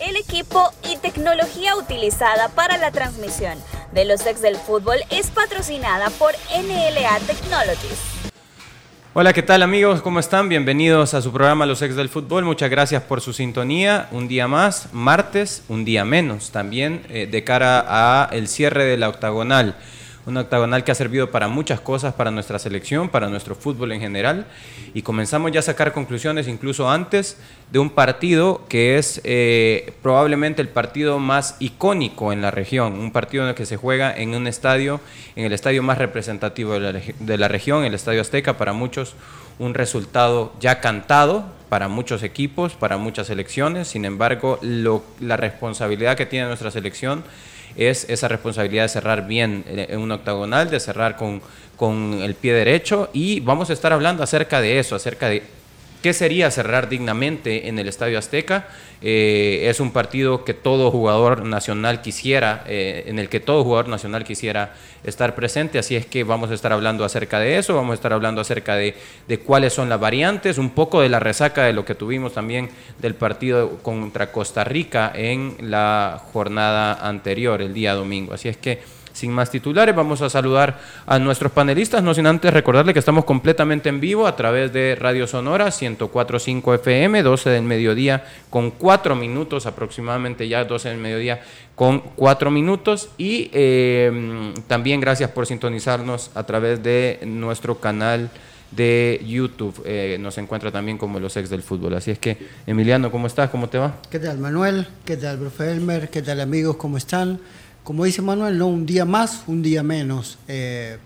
equipo y tecnología utilizada para la transmisión de los ex del fútbol es patrocinada por NLA Technologies. Hola, ¿qué tal amigos? ¿Cómo están? Bienvenidos a su programa Los Ex del Fútbol. Muchas gracias por su sintonía. Un día más, martes, un día menos también eh, de cara a el cierre de la octagonal un octagonal que ha servido para muchas cosas, para nuestra selección, para nuestro fútbol en general. Y comenzamos ya a sacar conclusiones incluso antes de un partido que es eh, probablemente el partido más icónico en la región, un partido en el que se juega en un estadio, en el estadio más representativo de la, de la región, el Estadio Azteca, para muchos un resultado ya cantado para muchos equipos, para muchas selecciones. Sin embargo, la responsabilidad que tiene nuestra selección es esa responsabilidad de cerrar bien en un octagonal, de cerrar con, con el pie derecho y vamos a estar hablando acerca de eso, acerca de ¿Qué sería cerrar dignamente en el Estadio Azteca? Eh, es un partido que todo jugador nacional quisiera, eh, en el que todo jugador nacional quisiera estar presente, así es que vamos a estar hablando acerca de eso, vamos a estar hablando acerca de, de cuáles son las variantes, un poco de la resaca de lo que tuvimos también del partido contra Costa Rica en la jornada anterior, el día domingo. Así es que sin más titulares, vamos a saludar a nuestros panelistas, no sin antes recordarle que estamos completamente en vivo a través de Radio Sonora 1045 FM, 12 del mediodía con 4 minutos aproximadamente, ya 12 del mediodía con 4 minutos y eh, también gracias por sintonizarnos a través de nuestro canal de YouTube. Eh, nos encuentra también como los ex del fútbol. Así es que, Emiliano, ¿cómo estás? ¿Cómo te va? ¿Qué tal, Manuel? ¿Qué tal, profe Elmer? ¿Qué tal, amigos? ¿Cómo están? Como dice Manuel, no un día más, un día menos. Eh,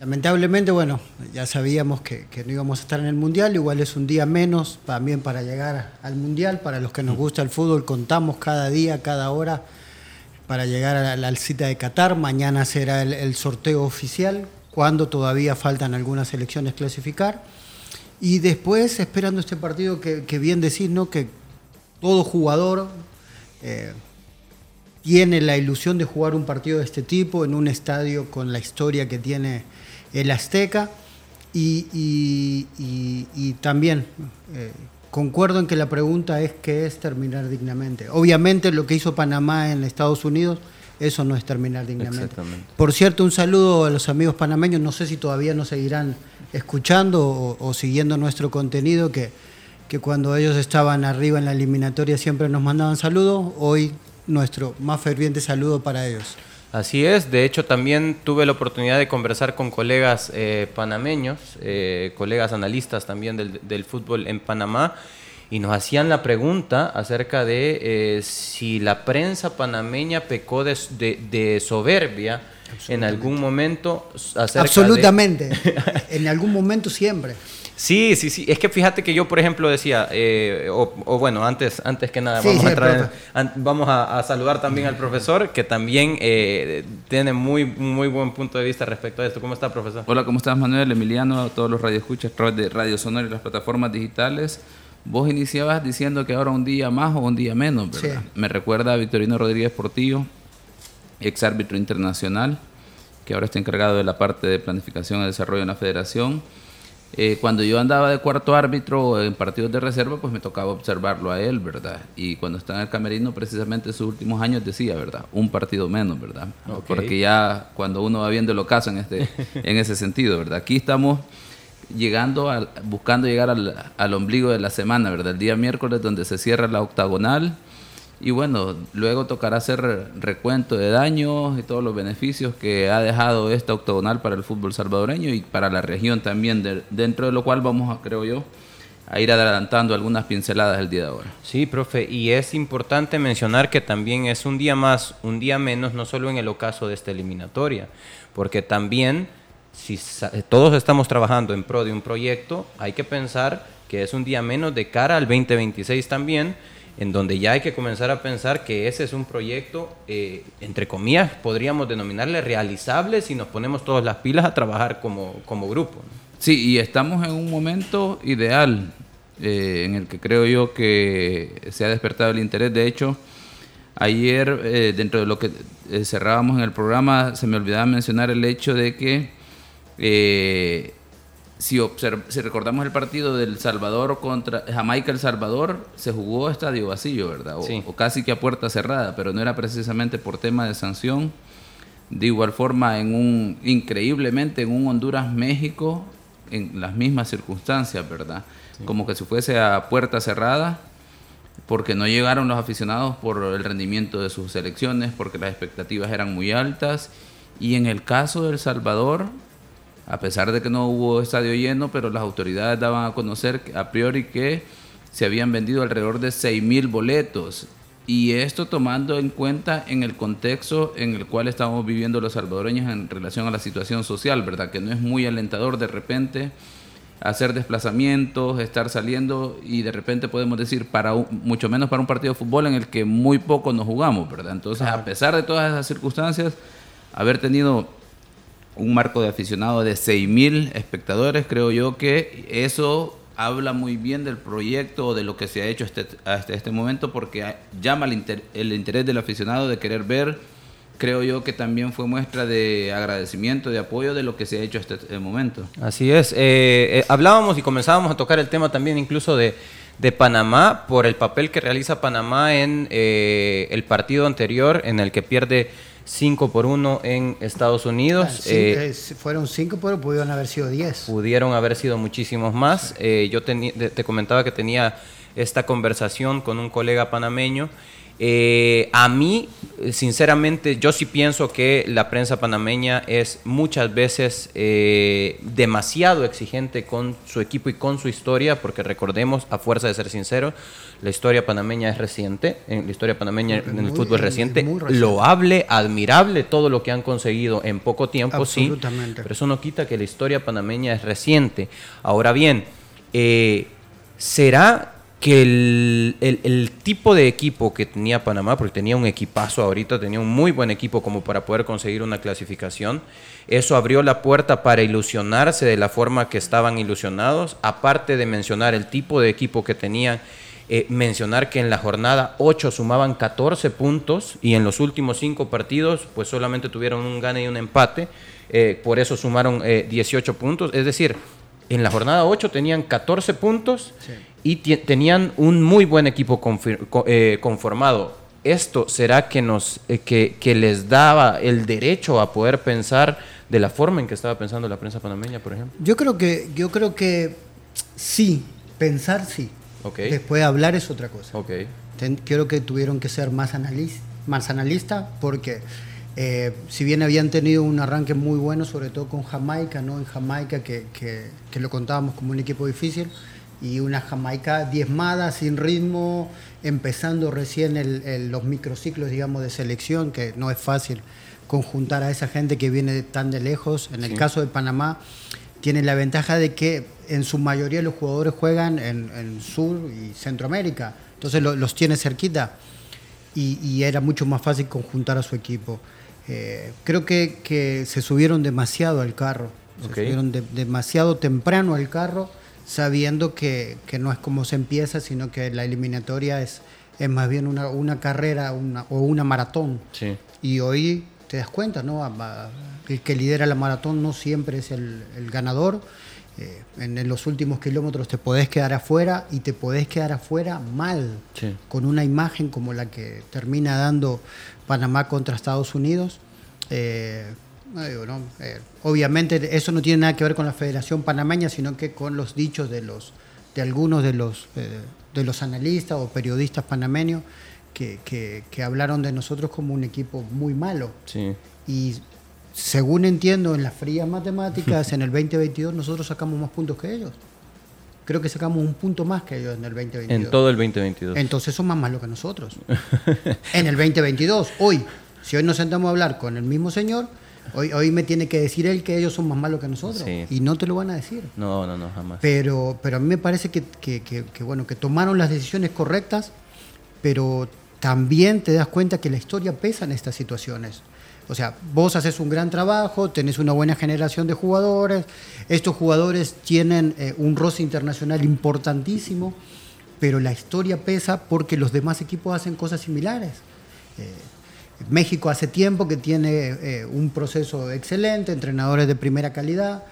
lamentablemente, bueno, ya sabíamos que, no íbamos a estar en el Mundial, igual es un día menos también para llegar al Mundial, para los que nos gusta el fútbol, contamos cada día, cada hora para llegar a la, cita de Qatar, mañana será el, sorteo oficial, cuando todavía faltan algunas elecciones clasificar, y después esperando este partido que, bien decís, ¿no? que todo jugador... Eh, tiene la ilusión de jugar un partido de este tipo en un estadio con la historia que tiene el Azteca. Y, también eh, concuerdo en que la pregunta es qué es terminar dignamente. Obviamente lo que hizo Panamá en Estados Unidos, eso no es terminar dignamente. Por cierto, un saludo a los amigos panameños, no sé si todavía nos seguirán escuchando o, siguiendo nuestro contenido, que, que cuando ellos estaban arriba en la eliminatoria siempre nos mandaban saludos, hoy nuestro más ferviente saludo para ellos. Así es, de hecho también tuve la oportunidad de conversar con colegas eh, panameños, eh, colegas analistas también del, fútbol en Panamá, y nos hacían la pregunta acerca de eh, si la prensa panameña pecó de, soberbia en algún momento. Absolutamente, en algún momento siempre. Sí, sí, sí. Es que fíjate que yo, por ejemplo, decía, eh, o, bueno, antes, antes que nada, vamos, a, vamos a, saludar también al profesor, que también eh, tiene muy, muy buen punto de vista respecto a esto. ¿Cómo está, profesor? Hola, ¿cómo estás, Manuel, Emiliano, todos los radioescuchas a través de Radio Sonora y las plataformas digitales? Vos iniciabas diciendo que ahora un día más o un día menos, ¿verdad? Me recuerda a Victorino Rodríguez Portillo, ex árbitro internacional, que ahora está encargado de la parte de planificación y desarrollo en la federación eh, cuando yo andaba de cuarto árbitro en partidos de reserva, pues me tocaba observarlo a él, ¿verdad? Y cuando estaba en el camerino, precisamente en sus últimos años decía, ¿verdad? Un partido menos, ¿verdad? Porque ya cuando uno va viendo el ocaso en, este, en ese sentido, ¿verdad? Aquí estamos llegando, buscando llegar al, al ombligo de la semana, ¿verdad? El día miércoles donde se cierra la octagonal y bueno, luego tocará hacer recuento de daños y todos los beneficios que ha dejado esta octogonal para el fútbol salvadoreño y para la región también, dentro de lo cual vamos, a, creo yo, a ir adelantando algunas pinceladas el día de ahora. Sí, profe, y es importante mencionar que también es un día más, un día menos, no solo en el ocaso de esta eliminatoria, porque también si todos estamos trabajando en pro de un proyecto, hay que pensar que es un día menos de cara al 2026 también en donde ya hay que comenzar a pensar que ese es un proyecto, eh, entre comillas, podríamos denominarle realizable si nos ponemos todas las pilas a trabajar como, como grupo. Sí, y estamos en un momento ideal eh, en el que creo yo que se ha despertado el interés. De hecho, ayer, eh, dentro de lo que cerrábamos en el programa, se me olvidaba mencionar el hecho de que si, si recordamos el partido del Salvador contra Jamaica El Salvador, se jugó estadio vacío, ¿verdad? O, casi que a puerta cerrada, pero no era precisamente por tema de sanción. De igual forma, en un increíblemente en un Honduras México, en las mismas circunstancias, ¿verdad? Como que si fuese a puerta cerrada, porque no llegaron los aficionados por el rendimiento de sus selecciones, porque las expectativas eran muy altas. Y en el caso del Salvador, a pesar de que no hubo estadio lleno, pero las autoridades daban a conocer a priori que se habían vendido alrededor de 6.000 boletos. Y esto tomando en cuenta en el contexto en el cual estamos viviendo los salvadoreños en relación a la situación social, ¿verdad? Que no es muy alentador de repente hacer desplazamientos, estar saliendo y de repente podemos decir, para mucho menos para un partido de fútbol en el que muy poco nos jugamos, ¿verdad? Entonces, a pesar de todas esas circunstancias, haber tenido un marco de aficionado de 6.000 espectadores, creo yo que eso habla muy bien del proyecto o de lo que se ha hecho este, hasta este momento porque llama el, interés del aficionado de querer ver. Creo yo que también fue muestra de agradecimiento, de apoyo de lo que se ha hecho hasta este momento. Así es. Eh, eh, hablábamos y comenzábamos a tocar el tema también incluso de, de Panamá por el papel que realiza Panamá en eh, el partido anterior en el que pierde 5 por 1 en Estados Unidos. Ah, eh, fueron 5, pero pudieron haber sido 10. Pudieron haber sido muchísimos más. Eh, yo te comentaba que tenía esta conversación con un colega panameño eh, a mí, sinceramente, yo sí pienso que la prensa panameña es muchas veces eh, demasiado exigente con su equipo y con su historia, porque recordemos, a fuerza de ser sincero, la historia panameña es reciente, en la historia panameña en el fútbol es reciente, loable, admirable todo lo que han conseguido en poco tiempo, sí, pero eso no quita que la historia panameña es reciente. Ahora bien, eh, ¿será que el, tipo de equipo que tenía Panamá, porque tenía un equipazo ahorita, tenía un muy buen equipo como para poder conseguir una clasificación, eso abrió la puerta para ilusionarse de la forma que estaban ilusionados, aparte de mencionar el tipo de equipo que tenían, eh, mencionar que en la jornada 8 sumaban 14 puntos y en los últimos 5 partidos pues solamente tuvieron un gane y un empate, eh, por eso sumaron 18 eh, puntos, es decir, en la jornada 8 tenían 14 puntos y tenían un muy buen equipo eh, conformado. ¿Esto será que, nos, eh, que, les daba el derecho a poder pensar de la forma en que estaba pensando la prensa panameña, por ejemplo? Yo creo que, yo creo que sí, pensar sí. Después hablar es otra cosa. Okay. creo que tuvieron que ser más, analis, más analistas porque eh, si bien habían tenido un arranque muy bueno, sobre todo con Jamaica, ¿no? En Jamaica, que, que, lo contábamos como un equipo difícil, y una Jamaica diezmada, sin ritmo, empezando recién el, los microciclos, digamos, de selección, que no es fácil conjuntar a esa gente que viene tan de lejos. En el caso de Panamá, tiene la ventaja de que en su mayoría los jugadores juegan en, Sur y Centroamérica, entonces los tiene cerquita y, era mucho más fácil conjuntar a su equipo. Eh, creo que, se subieron demasiado al carro, se subieron demasiado temprano al carro, sabiendo que, no es como se empieza, sino que la eliminatoria es, es más bien una, carrera o una maratón. Y hoy te das cuenta, ¿no? El que lidera la maratón no siempre es el, ganador. Eh, en, los últimos kilómetros te podés quedar afuera y te podés quedar afuera mal, con una imagen como la que termina dando Panamá contra Estados Unidos. Eh, eh, obviamente eso no tiene nada que ver con la Federación Panameña, sino que con los dichos de, los, de algunos de los, de los analistas o periodistas panameños que, que, hablaron de nosotros como un equipo muy malo. Y según entiendo, en las frías matemáticas, en el 2022 nosotros sacamos más puntos que ellos creo que sacamos un punto más que ellos en el 2022. En todo el 2022. Entonces son más malos que nosotros. en el 2022, hoy, si hoy nos sentamos a hablar con el mismo señor, hoy, hoy me tiene que decir él que ellos son más malos que nosotros. Y no te lo van a decir. No, no, no, jamás. Pero, pero a mí me parece que, que, que, bueno, que tomaron las decisiones correctas pero también te das cuenta que la historia pesa en estas situaciones. O sea, vos haces un gran trabajo, tenés una buena generación de jugadores, estos jugadores tienen eh, un roce internacional importantísimo, pero la historia pesa porque los demás equipos hacen cosas similares. Eh, México hace tiempo que tiene eh, un proceso excelente, entrenadores de primera calidad,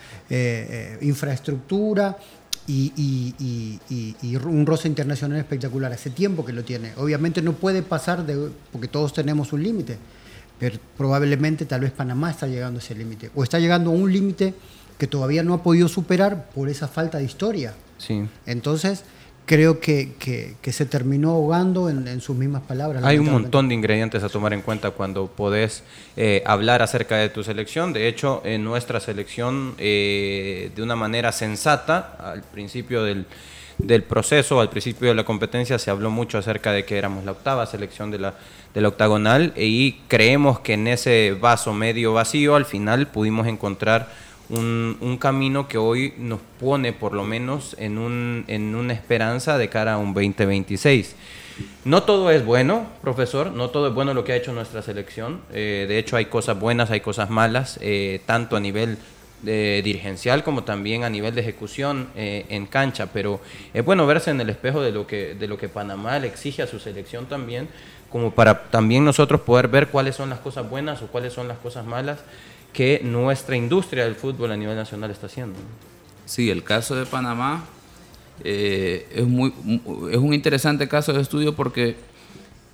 infraestructura y, y, un roce internacional espectacular. Hace tiempo que lo tiene. Obviamente no puede pasar de, porque todos tenemos un límite pero probablemente tal vez Panamá está llegando a ese límite, o está llegando a un límite que todavía no ha podido superar por esa falta de historia. Sí. Entonces, creo que, que, se terminó ahogando en, sus mismas palabras. Hay un montón de ingredientes a tomar en cuenta cuando podés eh, hablar acerca de tu selección. De hecho, en nuestra selección, eh, de una manera sensata, al principio del del proceso, al principio de la competencia se habló mucho acerca de que éramos la octava selección de la, de la octagonal y creemos que en ese vaso medio vacío al final pudimos encontrar un, un, camino que hoy nos pone por lo menos en, un, en una esperanza de cara a un 2026. No todo es bueno, profesor, no todo es bueno lo que ha hecho nuestra selección. Eh, de hecho, hay cosas buenas, hay cosas malas, eh, tanto a nivel de dirigencial como también a nivel de ejecución eh, en cancha, pero es bueno verse en el espejo de lo que de lo que Panamá le exige a su selección también, como para también nosotros poder ver cuáles son las cosas buenas o cuáles son las cosas malas que nuestra industria del fútbol a nivel nacional está haciendo. Sí, el caso de Panamá eh, es muy es un interesante caso de estudio porque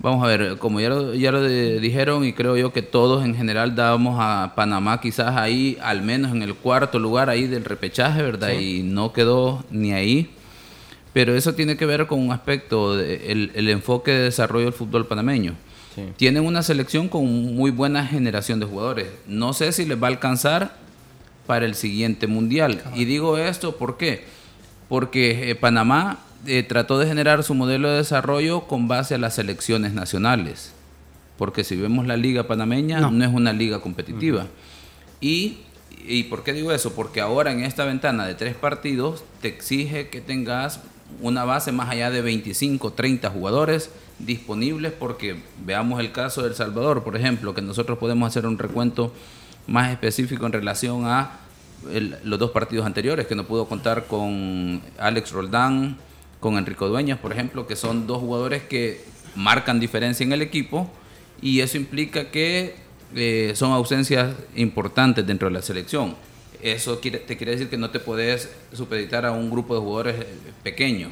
Vamos a ver, como ya lo, ya lo dijeron y creo yo que todos en general dábamos a Panamá quizás ahí, al menos en el cuarto lugar ahí del repechaje, ¿verdad? Y no quedó ni ahí. Pero eso tiene que ver con un aspecto, del el enfoque de desarrollo del fútbol panameño. Tienen una selección con muy buena generación de jugadores. No sé si les va a alcanzar para el siguiente mundial. Y digo esto, ¿por qué? Porque eh, Panamá eh, trató de generar su modelo de desarrollo con base a las selecciones nacionales. Porque si vemos la liga panameña, no, es una liga competitiva. y, ¿Y por qué digo eso? Porque ahora en esta ventana de tres partidos te exige que tengas una base más allá de 25, 30 jugadores disponibles porque veamos el caso de El Salvador, por ejemplo, que nosotros podemos hacer un recuento más específico en relación a los dos partidos anteriores, que no pudo contar con Alex Roldán, con Enrico Dueñas, por ejemplo, que son dos jugadores que marcan diferencia en el equipo y eso implica que eh, son ausencias importantes dentro de la selección. Eso te quiere decir que no te puedes supeditar a un grupo de jugadores eh, pequeño.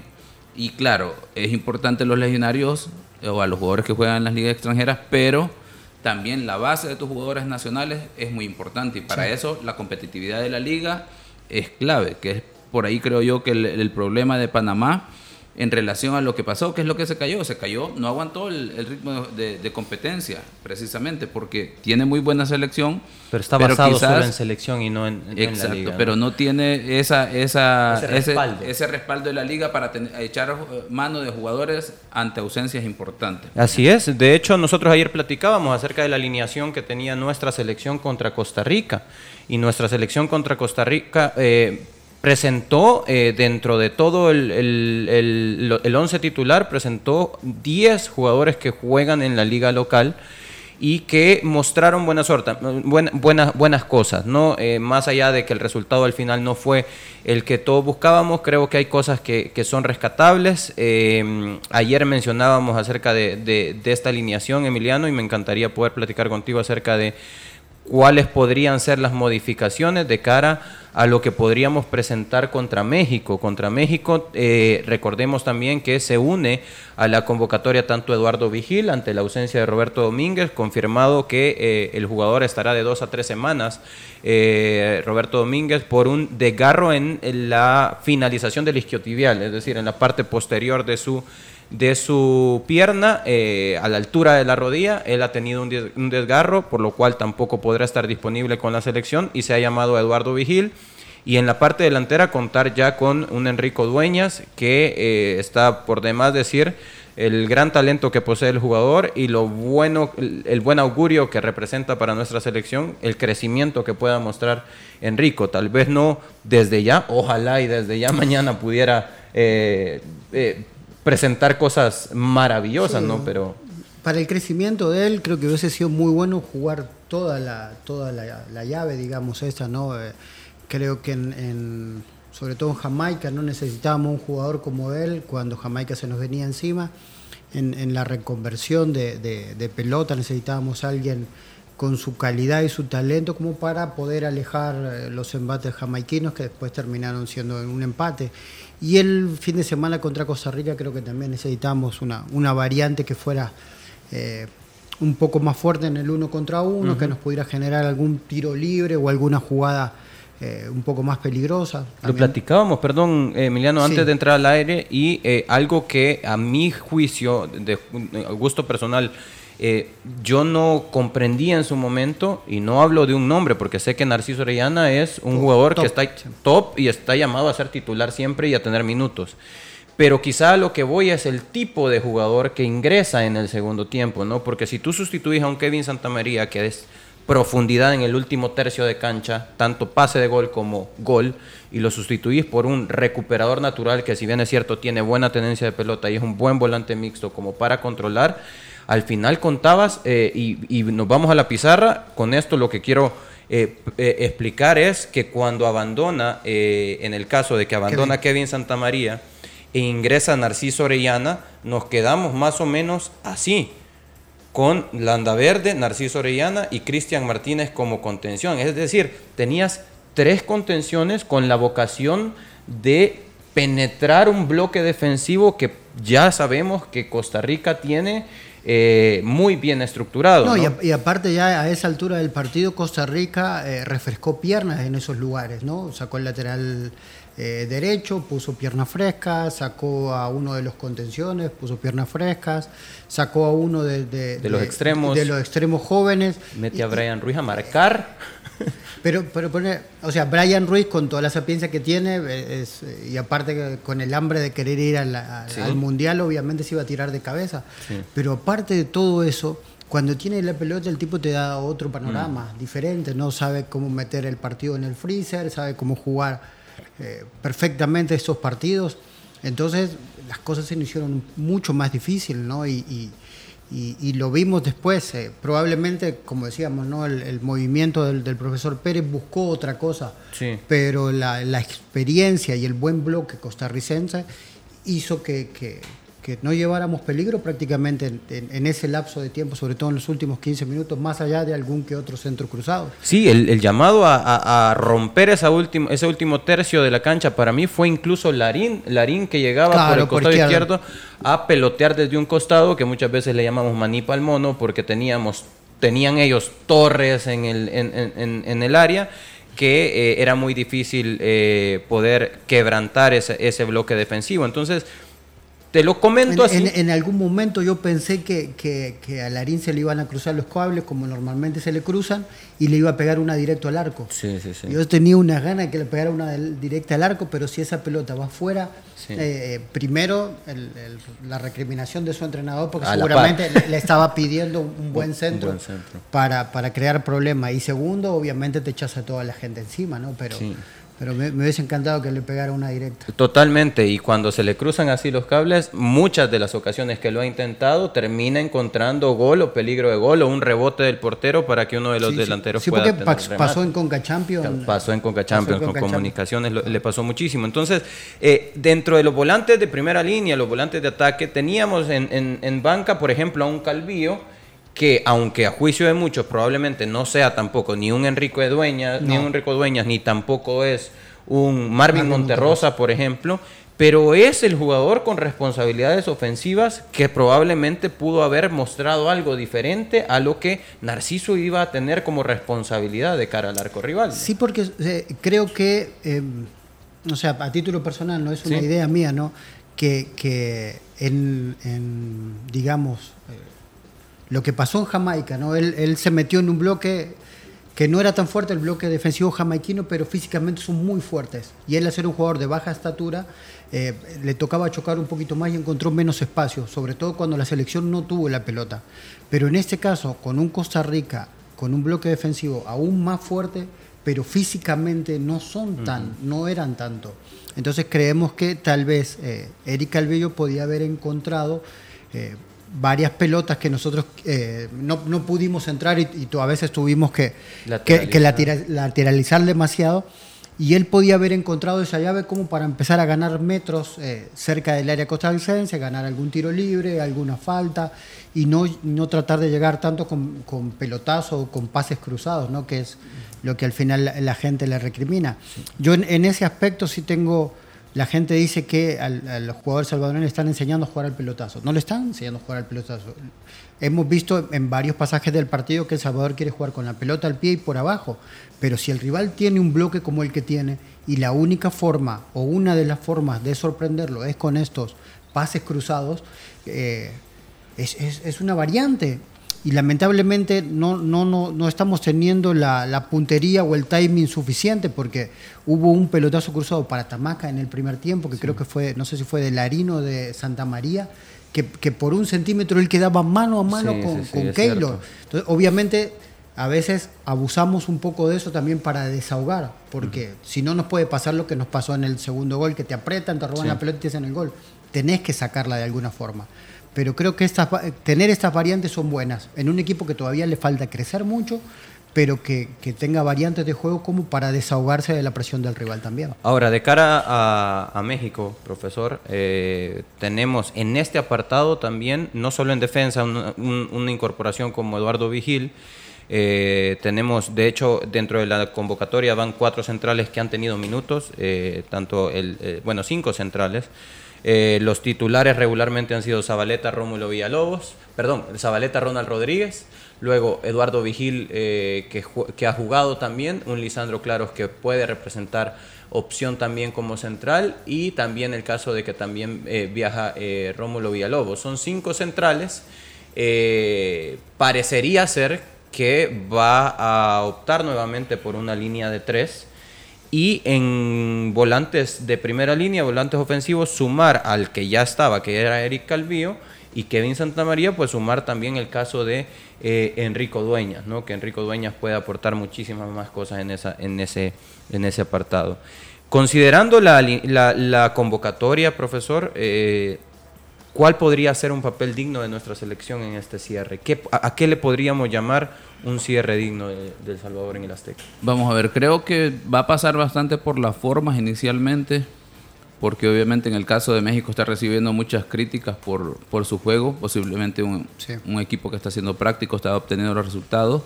Y claro, es importante los legionarios o a los jugadores que juegan en las ligas extranjeras, pero también la base de tus jugadores nacionales es muy importante y para eso la competitividad de la liga es clave, que es por ahí creo yo que el problema de Panamá en relación a lo que pasó. ¿Qué es lo que se cayó? Se cayó, no aguantó el, ritmo de, competencia, precisamente, porque tiene muy buena selección. Pero está basado solo en selección y no en, exacto, la liga. pero no tiene esa, esa, ese, respaldo. de la liga para echar eh, mano de jugadores ante ausencias importantes. Así es. De hecho, nosotros ayer platicábamos acerca de la alineación que tenía nuestra selección contra Costa Rica. Y nuestra selección contra Costa Rica... Eh, presentó eh, dentro de todo el, el, el, 11 titular, presentó 10 jugadores que juegan en la liga local y que mostraron buena suerte, buenas, buenas cosas, ¿no? Eh, más allá de que el resultado al final no fue el que todos buscábamos, creo que hay cosas que, que son rescatables. Eh, ayer mencionábamos acerca de, de, de esta alineación, Emiliano, y me encantaría poder platicar contigo acerca de cuáles podrían ser las modificaciones de cara a lo que podríamos presentar contra México. Contra México, eh, recordemos también que se une a la convocatoria tanto Eduardo Vigil ante la ausencia de Roberto Domínguez, confirmado que eh, el jugador estará de dos a tres semanas, eh, Roberto Domínguez, por un desgarro en, la finalización del isquiotibial, es decir, en la parte posterior de su de su pierna eh, a la altura de la rodilla. Él ha tenido un, desgarro, por lo cual tampoco podrá estar disponible con la selección y se ha llamado Eduardo Vigil. Y en la parte delantera contar ya con un Enrico Dueñas que eh, está por demás decir el gran talento que posee el jugador y lo bueno, el buen augurio que representa para nuestra selección, el crecimiento que pueda mostrar Enrico. Tal vez no desde ya, ojalá y desde ya mañana pudiera eh, presentar cosas maravillosas, ¿no? Pero para el crecimiento de él creo que hubiese sido muy bueno jugar toda la toda la, llave, digamos esta, ¿no? Eh, creo que en, sobre todo en Jamaica no necesitábamos un jugador como él cuando Jamaica se nos venía encima. En, la reconversión de, de, pelota necesitábamos a alguien con su calidad y su talento como para poder alejar eh, los embates jamaiquinos que después terminaron siendo un empate. Y el fin de semana contra Costa Rica creo que también necesitamos una, una variante que fuera eh, un poco más fuerte en el uno contra uno, que nos pudiera generar algún tiro libre o alguna jugada eh, un poco más peligrosa. Lo platicábamos, perdón, Emiliano, antes de entrar al aire, y algo que a mi juicio, de gusto personal, eh, yo no comprendía en su momento, y no hablo de un nombre, porque sé que Narciso Orellana es un jugador que está top y está llamado a ser titular siempre y a tener minutos. Pero quizá lo que voy es el tipo de jugador que ingresa en el segundo tiempo, ¿no? Porque si tú sustituís a un Kevin Santamaría, que es profundidad en el último tercio de cancha, tanto pase de gol como gol, y lo sustituís por un recuperador natural que si bien es cierto tiene buena tenencia de pelota y es un buen volante mixto como para controlar, al final contabas, eh, y, nos vamos a la pizarra, con esto lo que quiero eh, eh, explicar es que cuando abandona, en el caso de que abandona Kevin, Santamaría e ingresa Narciso Orellana, nos quedamos más o menos así, con Landa Verde, Narciso Orellana y Cristian Martínez como contención. Es decir, tenías tres contenciones con la vocación de penetrar un bloque defensivo que ya sabemos que Costa Rica tiene eh, muy bien estructurado. No, Y, aparte ya a esa altura del partido Costa Rica eh, refrescó piernas en esos lugares, ¿no? Sacó el lateral eh, derecho, puso piernas frescas, sacó a uno de los contenciones, puso piernas frescas, sacó a uno de, los extremos, de los extremos jóvenes. Mete a Brian Ruiz a marcar. Pero, pero o sea, Brian Ruiz con toda la sapiencia que tiene y aparte con el hambre de querer ir al mundial, obviamente se iba a tirar de cabeza. Pero aparte de todo eso, cuando tiene la pelota el tipo te da otro panorama mm. diferente, no sabe cómo meter el partido en el freezer, sabe cómo jugar eh, perfectamente estos partidos. Entonces las cosas se hicieron mucho más difíciles, ¿no? y y, lo vimos después, eh, probablemente, como decíamos, ¿no? el, movimiento del, profesor Pérez buscó otra cosa, pero la, la, experiencia y el buen bloque costarricense hizo que, que, que no lleváramos peligro prácticamente en, ese lapso de tiempo, sobre todo en los últimos 15 minutos, más allá de algún que otro centro cruzado. Sí, el, llamado a, romper esa ese último tercio de la cancha para mí fue incluso Larín, Larín que llegaba por el costado izquierdo a pelotear desde un costado, que muchas veces le llamamos manipa al mono, porque teníamos, tenían ellos torres en el, en, el área que eh, era muy difícil eh, poder quebrantar ese, ese bloque defensivo. Entonces, te lo comento así. En, algún momento yo pensé que, que, a Larín se le iban a cruzar los cables como normalmente se le cruzan y le iba a pegar una directo al arco. Sí, sí, sí. Yo tenía una gana de que le pegara una directa al arco, pero si esa pelota va afuera, eh, primero la recriminación de su entrenador, porque seguramente le, estaba pidiendo un buen centro, Para, para crear problemas. Y segundo, obviamente te echas a toda la gente encima, ¿no? Pero, pero me, hubiese encantado que le pegara una directa. Totalmente, y cuando se le cruzan así los cables, muchas de las ocasiones que lo ha intentado termina encontrando gol o peligro de gol o un rebote del portero para que uno de los delanteros pueda sí, porque pasó en Conca Champions. Pasó en Conca Champions, con comunicaciones, le pasó muchísimo. Entonces, eh, dentro de los volantes de primera línea, los volantes de ataque, teníamos en, en, en banca, por ejemplo, a un Calvillo que aunque a juicio de muchos probablemente no sea tampoco ni un Enrico de Dueñas, ni un Enrico Dueñas, ni tampoco es un Marvin, Monterrosa, por ejemplo, pero es el jugador con responsabilidades ofensivas que probablemente pudo haber mostrado algo diferente a lo que Narciso iba a tener como responsabilidad de cara al arco rival. Sí, porque eh, creo que, eh, o sea, a título personal, no es una idea mía, ¿no? Que, que en, digamos, eh, lo que pasó en Jamaica, ¿no? Él, se metió en un bloque que no era tan fuerte el bloque defensivo jamaiquino, pero físicamente son muy fuertes. Y él, al ser un jugador de baja estatura, eh, le tocaba chocar un poquito más y encontró menos espacio, sobre todo cuando la selección no tuvo la pelota. Pero en este caso, con un Costa Rica, con un bloque defensivo aún más fuerte, pero físicamente no son tan, no eran tanto. Entonces creemos que tal vez eh, Eric Calvillo podía haber encontrado eh, varias pelotas que nosotros eh, no, pudimos entrar y, a veces tuvimos que, lateralizar demasiado y él podía haber encontrado esa llave como para empezar a ganar metros eh, cerca del área costarricense, ganar algún tiro libre, alguna falta y no, no tratar de llegar tanto con, con pelotazo o con pases cruzados, ¿no? que es lo que al final la, gente le recrimina. Yo en, ese aspecto sí tengo, la gente dice que a los jugadores salvadoreños le están enseñando a jugar al pelotazo. No le están enseñando a jugar al pelotazo. Hemos visto en varios pasajes del partido que El Salvador quiere jugar con la pelota al pie y por abajo, pero si el rival tiene un bloque como el que tiene y la única forma o una de las formas de sorprenderlo es con estos pases cruzados, eh, es, una variante. Y lamentablemente no, no, no, no estamos teniendo la, puntería o el timing suficiente porque hubo un pelotazo cruzado para Tamaca en el primer tiempo, que creo que fue, no sé si fue de Larino de Santa María, que, por un centímetro él quedaba mano a mano con, con Keylor. Entonces, obviamente a veces abusamos un poco de eso también para desahogar, porque si no nos puede pasar lo que nos pasó en el segundo gol, que te apretan, te roban la pelota y te hacen el gol. Tenés que sacarla de alguna forma. Pero creo que estas, tener estas variantes son buenas. En un equipo que todavía le falta crecer mucho, pero que, tenga variantes de juego como para desahogarse de la presión del rival también. Ahora, de cara a, México, profesor, eh, tenemos en este apartado también, no solo en defensa, una incorporación como Eduardo Vigil, eh, tenemos, de hecho, dentro de la convocatoria van cuatro centrales que han tenido minutos, eh, tanto el, bueno, cinco centrales. Los titulares regularmente han sido Zabaleta, Rómulo Villalobos, perdón, Zabaleta, Ronald Rodríguez, luego Eduardo Vigil, que, que, ha jugado también, un Lisandro Claros que puede representar opción también como central, y también el caso de que también viaja Rómulo Villalobos. Son cinco centrales. parecería ser que va a optar nuevamente por una línea de tres y en volantes de primera línea, volantes ofensivos, sumar al que ya estaba, que era Eric Calvillo, y Kevin Santamaría, pues sumar también el caso de eh, Enrico Dueñas, ¿no? que Enrico Dueñas puede aportar muchísimas más cosas en, esa, en, ese, en ese apartado. Considerando la, la, convocatoria, profesor, eh, ¿Cuál podría ser un papel digno de nuestra selección en este cierre? a, qué le podríamos llamar un cierre digno de, El Salvador en el Azteca? Vamos a ver, creo que va a pasar bastante por las formas inicialmente, porque obviamente en el caso de México está recibiendo muchas críticas por, por su juego, posiblemente un, equipo que está siendo práctico, está obteniendo los resultados.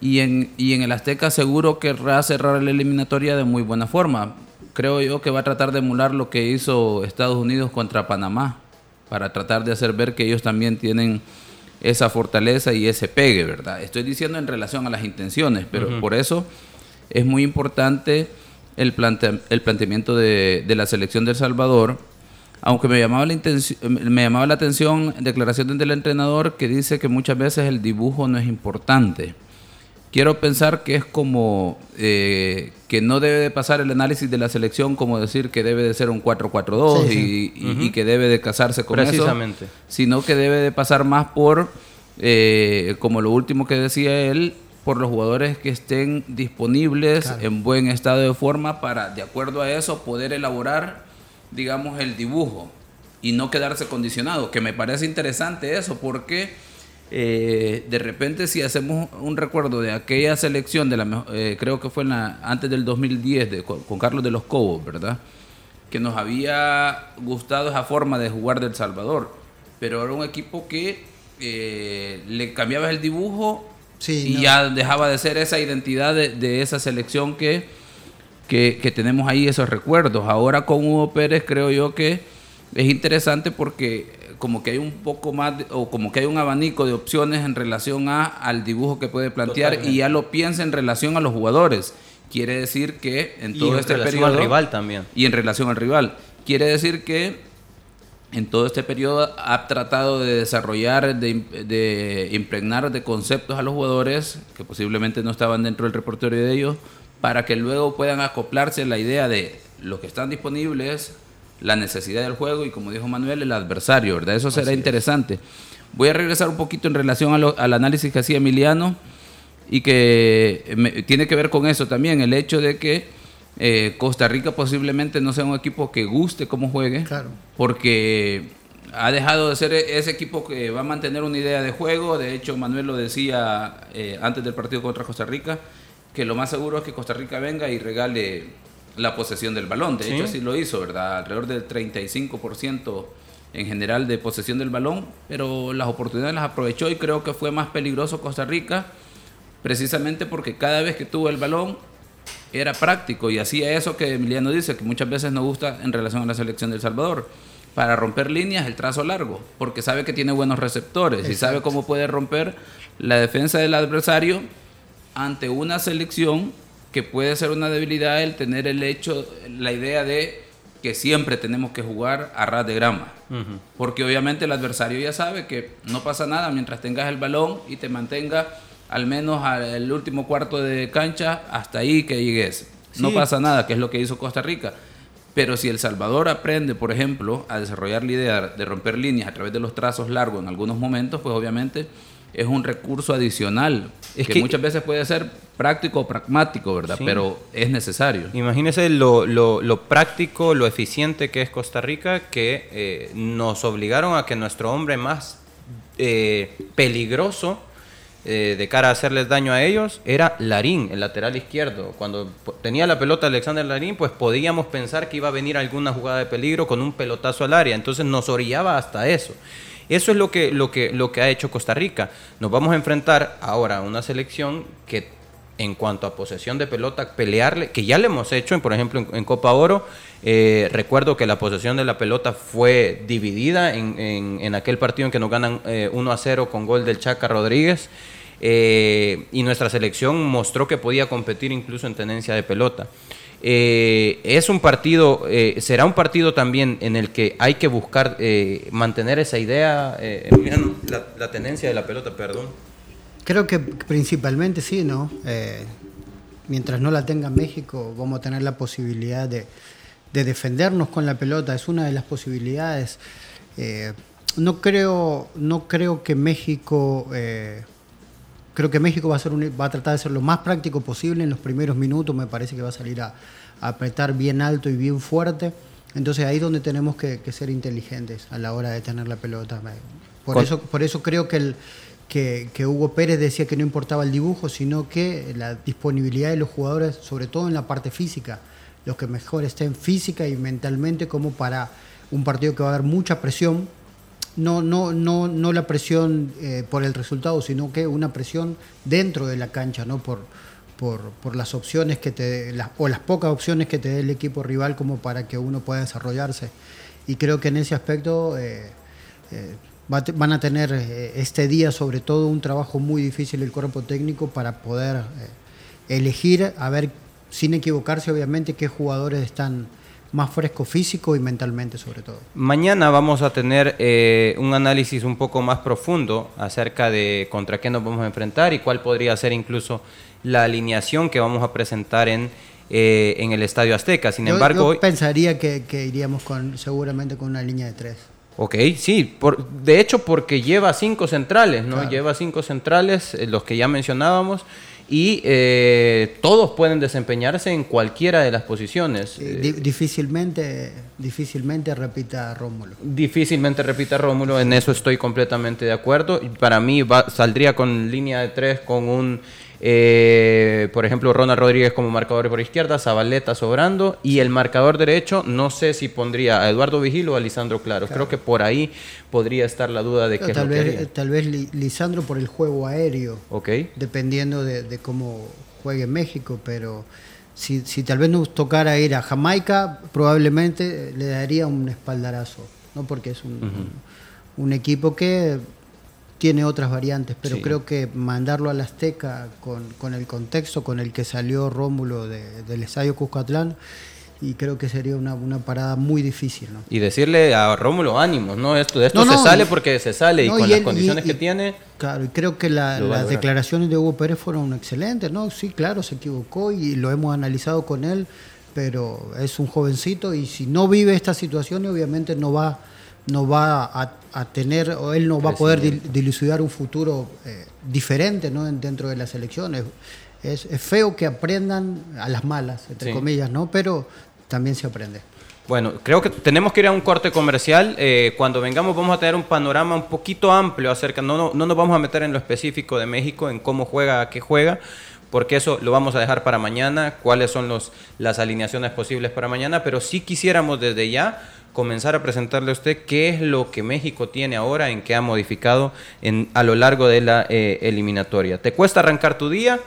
Y en, y en el Azteca seguro querrá cerrar la eliminatoria de muy buena forma. Creo yo que va a tratar de emular lo que hizo Estados Unidos contra Panamá para tratar de hacer ver que ellos también tienen esa fortaleza y ese pegue, ¿verdad? Estoy diciendo en relación a las intenciones, pero por eso es muy importante el, el planteamiento de, la selección del Salvador, aunque me llamaba, la me llamaba la atención declaración del entrenador que dice que muchas veces el dibujo no es importante quiero pensar que es como eh, que no debe de pasar el análisis de la selección como decir que debe de ser un 4-4-2 y, que debe de casarse con Precisamente. eso, sino que debe de pasar más por, eh, como lo último que decía él, por los jugadores que estén disponibles en buen estado de forma para, de acuerdo a eso, poder elaborar, digamos, el dibujo y no quedarse condicionado, que me parece interesante eso, porque eh, de repente si hacemos un recuerdo de aquella selección, de la, eh, creo que fue en la, antes del 2010 de, con, Carlos de los Cobos, ¿verdad? Que nos había gustado esa forma de jugar del Salvador, pero era un equipo que eh, le cambiaba el dibujo y ya dejaba de ser esa identidad de, esa selección que, que, que tenemos ahí, esos recuerdos. Ahora con Hugo Pérez creo yo que es interesante porque como que hay un poco más, o como que hay un abanico de opciones en relación a, al dibujo que puede plantear y ya lo piensa en relación a los jugadores. Quiere decir que en todo este periodo... en relación al rival también. Y en relación al rival. Quiere decir que en todo este periodo ha tratado de desarrollar, de, de, impregnar de conceptos a los jugadores que posiblemente no estaban dentro del repertorio de ellos, para que luego puedan acoplarse a la idea de los que están disponibles, la necesidad del juego y como dijo Manuel, el adversario, ¿verdad? Eso será interesante. Voy a regresar un poquito en relación al análisis que hacía Emiliano y que tiene que ver con eso también, el hecho de que eh, Costa Rica posiblemente no sea un equipo que guste cómo juegue, claro. porque ha dejado de ser ese equipo que va a mantener una idea de juego. De hecho, Manuel lo decía eh, antes del partido contra Costa Rica, que lo más seguro es que Costa Rica venga y regale la posesión del balón. De hecho, así lo hizo, ¿verdad? Alrededor del 35% en general de posesión del balón, pero las oportunidades las aprovechó y creo que fue más peligroso Costa Rica, precisamente porque cada vez que tuvo el balón era práctico y hacía eso que Emiliano dice, que muchas veces no gusta en relación a la selección del Salvador para romper líneas el trazo largo, porque sabe que tiene buenos receptores y sabe cómo puede romper la defensa del adversario ante una selección que puede ser una debilidad el tener el hecho, la idea de que siempre tenemos que jugar a ras de grama. Porque obviamente el adversario ya sabe que no pasa nada mientras tengas el balón y te mantenga al menos al último cuarto de cancha hasta ahí que llegues. No pasa nada, que es lo que hizo Costa Rica. Pero si El Salvador aprende, por ejemplo, a desarrollar la idea de romper líneas a través de los trazos largos en algunos momentos, pues obviamente es un recurso adicional es que, muchas veces puede ser práctico o pragmático, ¿verdad? Pero es necesario. Imagínese lo, lo, práctico, lo eficiente que es Costa Rica, que eh, nos obligaron a que nuestro hombre más eh, peligroso eh, de cara a hacerles daño a ellos era Larín, el lateral izquierdo. Cuando tenía la pelota Alexander Larín, pues podíamos pensar que iba a venir alguna jugada de peligro con un pelotazo al área. Entonces nos orillaba hasta eso. Eso es lo que, lo que, lo que ha hecho Costa Rica. Nos vamos a enfrentar ahora a una selección que en cuanto a posesión de pelota, pelearle, que ya le hemos hecho, por ejemplo, en, Copa Oro, eh, recuerdo que la posesión de la pelota fue dividida en, aquel partido en que nos ganan 1 eh, a 0 con gol del Chaca Rodríguez. Eh, y nuestra selección mostró que podía competir incluso en tenencia de pelota. Eh, es un partido, eh, será un partido también en el que hay que buscar mantener esa idea, la, la, tenencia de la pelota, perdón. Creo que principalmente sí, ¿no? mientras no la tenga México, vamos a tener la posibilidad de, de defendernos con la pelota, es una de las posibilidades. no, creo, no creo que México Creo que México va a, ser va a tratar de ser lo más práctico posible en los primeros minutos. Me parece que va a salir a, apretar bien alto y bien fuerte. Entonces ahí es donde tenemos que, ser inteligentes a la hora de tener la pelota. Por, eso, por eso creo que, el, que, Hugo Pérez decía que no importaba el dibujo, sino que la disponibilidad de los jugadores, sobre todo en la parte física, los que mejor estén física y mentalmente como para un partido que va a haber mucha presión, no, no, no, no la presión eh, por el resultado, sino que una presión dentro de la cancha, ¿no? Por, por, las opciones que te las, o las pocas opciones que te dé el equipo rival como para que uno pueda desarrollarse. Y creo que en ese aspecto eh, eh, van a tener este día sobre todo un trabajo muy difícil el cuerpo técnico para poder elegir, a ver, sin equivocarse obviamente, qué jugadores están más fresco físico y mentalmente sobre todo. Mañana vamos a tener eh, un análisis un poco más profundo acerca de contra qué nos vamos a enfrentar y cuál podría ser incluso la alineación que vamos a presentar en, eh, en el Estadio Azteca. Sin embargo, yo pensaría que, iríamos con seguramente con una línea de tres. Ok, sí, por, de hecho porque lleva cinco centrales, ¿no? Lleva cinco centrales, eh, los que ya mencionábamos y eh, todos pueden desempeñarse en cualquiera de las posiciones. difícilmente, difícilmente repita Rómulo. Difícilmente repita Rómulo, en eso estoy completamente de acuerdo. Para mí saldría con línea de tres con un eh, por ejemplo, Ronald Rodríguez como marcador por izquierda, Zabaleta sobrando y el marcador derecho, no sé si pondría a Eduardo Vigil o a Lisandro Claro. Creo que por ahí podría estar la duda de que tal vez Tal vez Lisandro por el juego aéreo, okay. dependiendo de, cómo juegue México, pero si, tal vez nos tocara ir a Jamaica, probablemente le daría un espaldarazo, ¿no? porque es un equipo que tiene otras variantes, pero creo que mandarlo al Azteca con, con, el contexto con el que salió Rómulo del estadio Cuscatlán, y creo que sería una, una, parada muy difícil. ¿no? Y decirle a Rómulo ánimos, ¿no? Esto, de esto se sale porque se sale y con las condiciones que tiene. Claro, y creo que las declaraciones de Hugo Pérez fueron excelentes, ¿no? Sí, claro, se equivocó y lo hemos analizado con él, pero es un jovencito y si no vive esta situación, obviamente no va no va a, tener, o él no va a poder dilucidar un futuro eh, diferente ¿no? dentro de las elecciones. Es, feo que aprendan a las malas, entre comillas, ¿no? Pero también se aprende. Bueno, creo que tenemos que ir a un corte comercial. Eh, cuando vengamos vamos a tener un panorama un poquito amplio acerca, no, no, no nos vamos a meter en lo específico de México, en cómo juega, a qué juega, porque eso lo vamos a dejar para mañana, cuáles son los, las alineaciones posibles para mañana, pero sí quisiéramos desde ya comenzar a presentarle a usted qué es lo que México tiene ahora, en qué ha modificado a lo largo de la eh, eliminatoria. ¿Te cuesta arrancar tu día?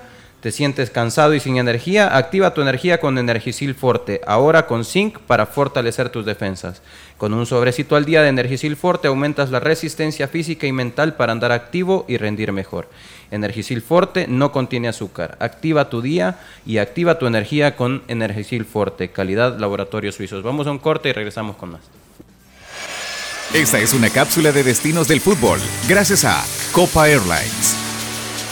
¿Te sientes cansado y sin energía? Activa tu energía con Energisil Forte, ahora con zinc para fortalecer tus defensas. Con un sobrecito al día de Energisil Forte aumentas la resistencia física y mental para andar activo y rendir mejor. Energisil Forte no contiene azúcar. Activa tu día y activa tu energía con Energisil Forte, calidad laboratorios suizos. Vamos a un corte y regresamos con más. Esta es una cápsula de destinos del fútbol, gracias a Copa Airlines.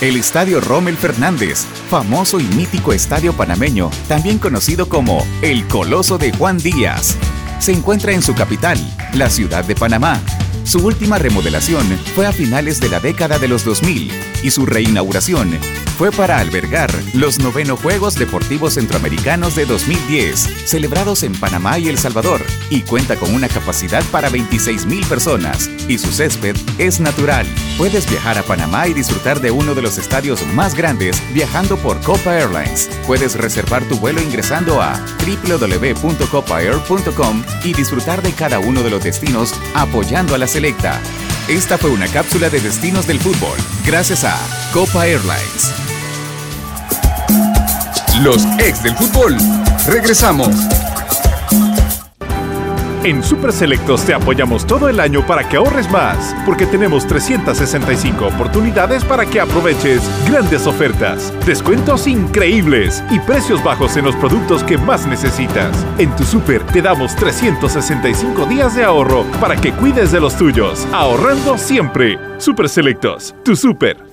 El Estadio Rommel Fernández, famoso y mítico estadio panameño, también conocido como el Coloso de Juan Díaz, se encuentra en su capital, la ciudad de Panamá. Su última remodelación fue a finales de la década de los 2000 y su reinauguración fue para albergar los noveno Juegos Deportivos Centroamericanos de 2010, celebrados en Panamá y El Salvador, y cuenta con una capacidad para 26 mil personas, y su césped es natural. Puedes viajar a Panamá y disfrutar de uno de los estadios más grandes viajando por Copa Airlines. Puedes reservar tu vuelo ingresando a www.copaair.com y disfrutar de cada uno de los destinos apoyando a la selecta. Esta fue una cápsula de destinos del fútbol, gracias a Copa Airlines. Los ex del fútbol. Regresamos. En Super Selectos te apoyamos todo el año para que ahorres más, porque tenemos 365 oportunidades para que aproveches grandes ofertas, descuentos increíbles y precios bajos en los productos que más necesitas. En tu Super te damos 365 días de ahorro para que cuides de los tuyos, ahorrando siempre. Super Selectos, tu Super.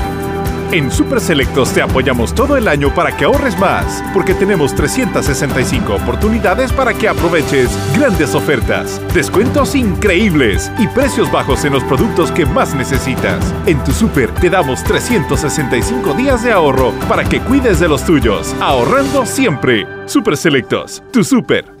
En Super Selectos te apoyamos todo el año para que ahorres más, porque tenemos 365 oportunidades para que aproveches grandes ofertas, descuentos increíbles y precios bajos en los productos que más necesitas. En tu Super te damos 365 días de ahorro para que cuides de los tuyos, ahorrando siempre. Super Selectos, tu Super.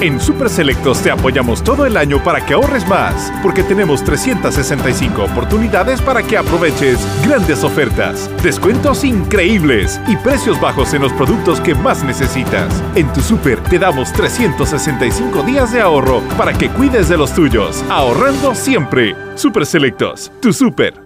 En Super Selectos te apoyamos todo el año para que ahorres más, porque tenemos 365 oportunidades para que aproveches grandes ofertas, descuentos increíbles y precios bajos en los productos que más necesitas. En tu Super te damos 365 días de ahorro para que cuides de los tuyos, ahorrando siempre. Super Selectos, tu Super.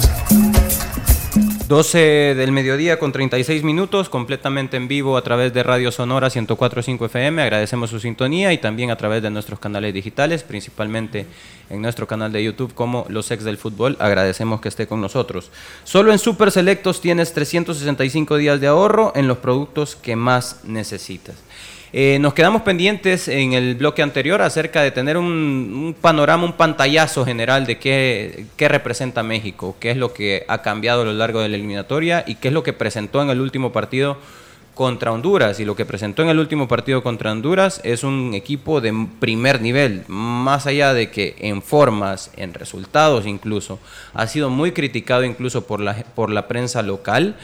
12 del mediodía con 36 minutos, completamente en vivo a través de Radio Sonora 104.5 FM. Agradecemos su sintonía y también a través de nuestros canales digitales, principalmente en nuestro canal de YouTube como Los Ex del Fútbol. Agradecemos que esté con nosotros. Solo en Super Selectos tienes 365 días de ahorro en los productos que más necesitas. Eh, nos quedamos pendientes en el bloque anterior acerca de tener un, panorama, un pantallazo general de qué, representa México, qué es lo que ha cambiado a lo largo de la eliminatoria y qué es lo que presentó en el último partido contra Honduras. Y lo que presentó en el último partido contra Honduras es un equipo de primer nivel, más allá de que en formas, en resultados incluso, ha sido muy criticado incluso por la prensa local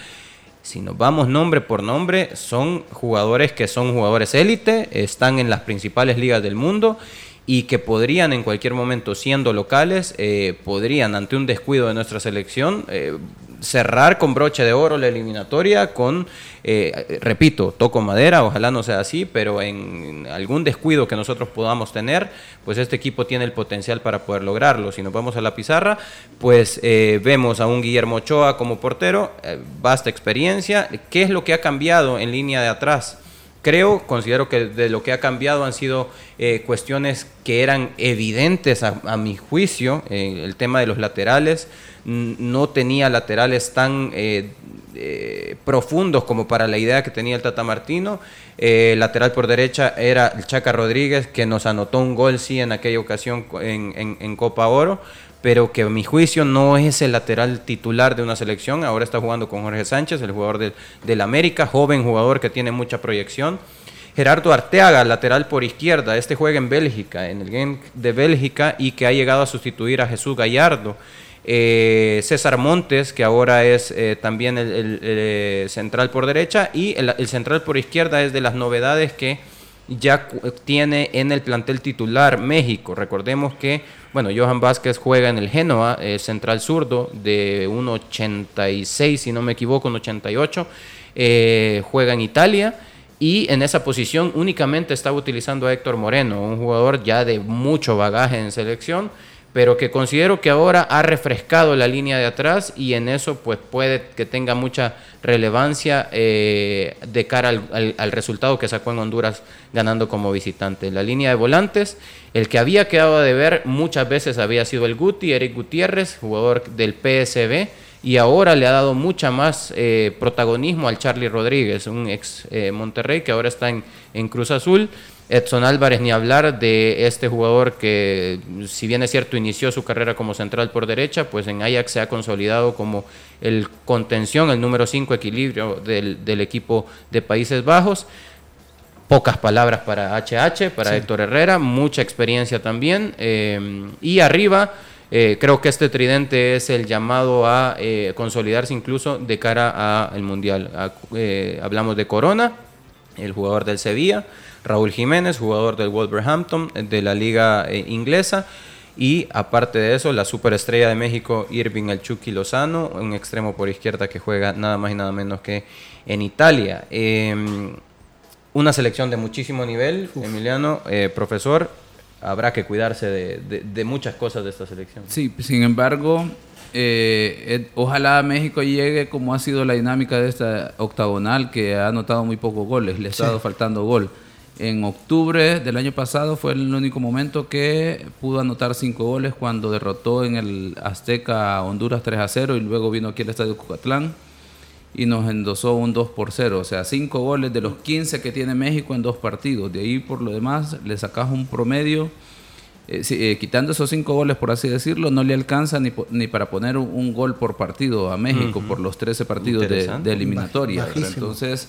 si nos vamos nombre por nombre, son jugadores que son jugadores élite, están en las principales ligas del mundo y que podrían en cualquier momento, siendo locales, eh, podrían ante un descuido de nuestra selección eh, cerrar con broche de oro la eliminatoria con, eh, repito, toco madera, ojalá no sea así, pero en algún descuido que nosotros podamos tener, pues este equipo tiene el potencial para poder lograrlo. Si nos vamos a la pizarra, pues eh, vemos a un Guillermo Ochoa como portero, eh, vasta experiencia. ¿Qué es lo que ha cambiado en línea de atrás? creo, considero que de lo que ha cambiado han sido cuestiones que eran evidentes a, mi juicio, el tema de los laterales, no tenía laterales tan eh, eh, profundos como para la idea que tenía el Tata Martino. Eh, lateral por derecha era el Chaca Rodríguez, que nos anotó un gol, sí, en aquella ocasión en, Copa Oro, pero que a mi juicio no es el lateral titular de una selección. Ahora está jugando con Jorge Sánchez, el jugador del, América, joven jugador que tiene mucha proyección. Gerardo Arteaga, lateral por izquierda, este juega en Bélgica, en el game de Bélgica y que ha llegado a sustituir a Jesús Gallardo. Eh, César Montes, que ahora es eh, también el, eh, central por derecha, y el, central por izquierda es de las novedades que ya tiene en el plantel titular México. Recordemos que, bueno, Johan Vázquez juega en el Genoa, central zurdo, de 1,86, si no me equivoco, 1,88, juega en Italia. Y en esa posición únicamente estaba utilizando a Héctor Moreno, un jugador ya de mucho bagaje en selección, pero que considero que ahora ha refrescado la línea de atrás y en eso pues puede que tenga mucha relevancia eh, de cara al, resultado que sacó en Honduras ganando como visitante. La línea de volantes, el que había quedado de ver muchas veces había sido el Guti, Eric Gutiérrez, jugador del PSB, y ahora le ha dado mucha más eh, protagonismo al Charlie Rodríguez, un ex eh, Monterrey que ahora está en Cruz Azul. Edson Álvarez, ni hablar de este jugador que, si bien es cierto, inició su carrera como central por derecha, pues en Ajax se ha consolidado como el contención, el número 5 equilibrio del, equipo de Países Bajos. Pocas palabras para HH, para Héctor Herrera, mucha experiencia también. Eh, y arriba, eh, creo que este tridente es el llamado a eh, consolidarse incluso de cara al Mundial. hablamos de Corona, el jugador del Sevilla. Raúl Jiménez, jugador del Wolverhampton de la liga eh, inglesa. Y aparte de eso, la superestrella de México, Irving El Chucky Lozano, un extremo por izquierda que juega nada más y nada menos que en Italia. Em, una selección de muchísimo nivel, Emiliano, eh, profesor. Habrá que cuidarse de, muchas cosas de esta selección. Sí, sin embargo, eh, ojalá México llegue como ha sido la dinámica de esta octagonal, que ha anotado muy pocos goles, le ha estado faltando gol. En octubre del año pasado fue el único momento que pudo anotar cinco goles cuando derrotó en el Azteca a Honduras 3 a 0 y luego vino aquí al Estadio Cucatlán y nos endosó un 2 por 0. O sea, cinco goles de los 15 que tiene México en dos partidos. De ahí por lo demás le sacas un promedio. Eh, eh, quitando esos cinco goles, por así decirlo, no le alcanza ni, ni para poner un, gol por partido a México por los 13 partidos de, de, eliminatoria. Entonces,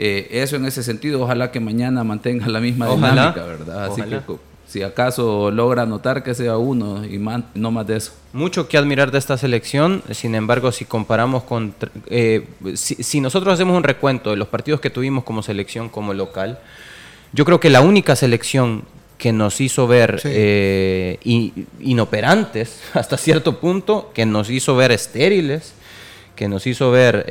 eh, eso en ese sentido, ojalá que mañana mantenga la misma dinámica, ¿verdad? Así que si acaso logra notar que sea uno y no más de eso. Mucho que admirar de esta selección, sin embargo, si comparamos con... Eh, si, nosotros hacemos un recuento de los partidos que tuvimos como selección, como local, yo creo que la única selección que nos hizo ver eh, inoperantes hasta cierto punto, que nos hizo ver estériles, que nos hizo ver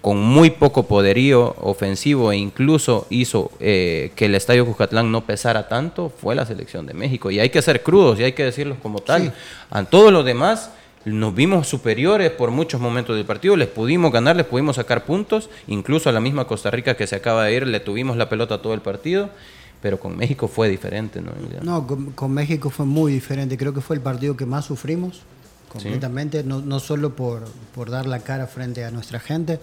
con muy poco poderío ofensivo e incluso hizo eh, que el Estadio Cucatlán no pesara tanto, fue la selección de México. Y hay que ser crudos y hay que decirlo como tal. A todos los demás nos vimos superiores por muchos momentos del partido, les pudimos ganar, les pudimos sacar puntos, incluso a la misma Costa Rica que se acaba de ir, le tuvimos la pelota todo el partido, pero con México fue diferente, ¿no? No, con, México fue muy diferente, creo que fue el partido que más sufrimos, completamente, no, no, solo por, por dar la cara frente a nuestra gente,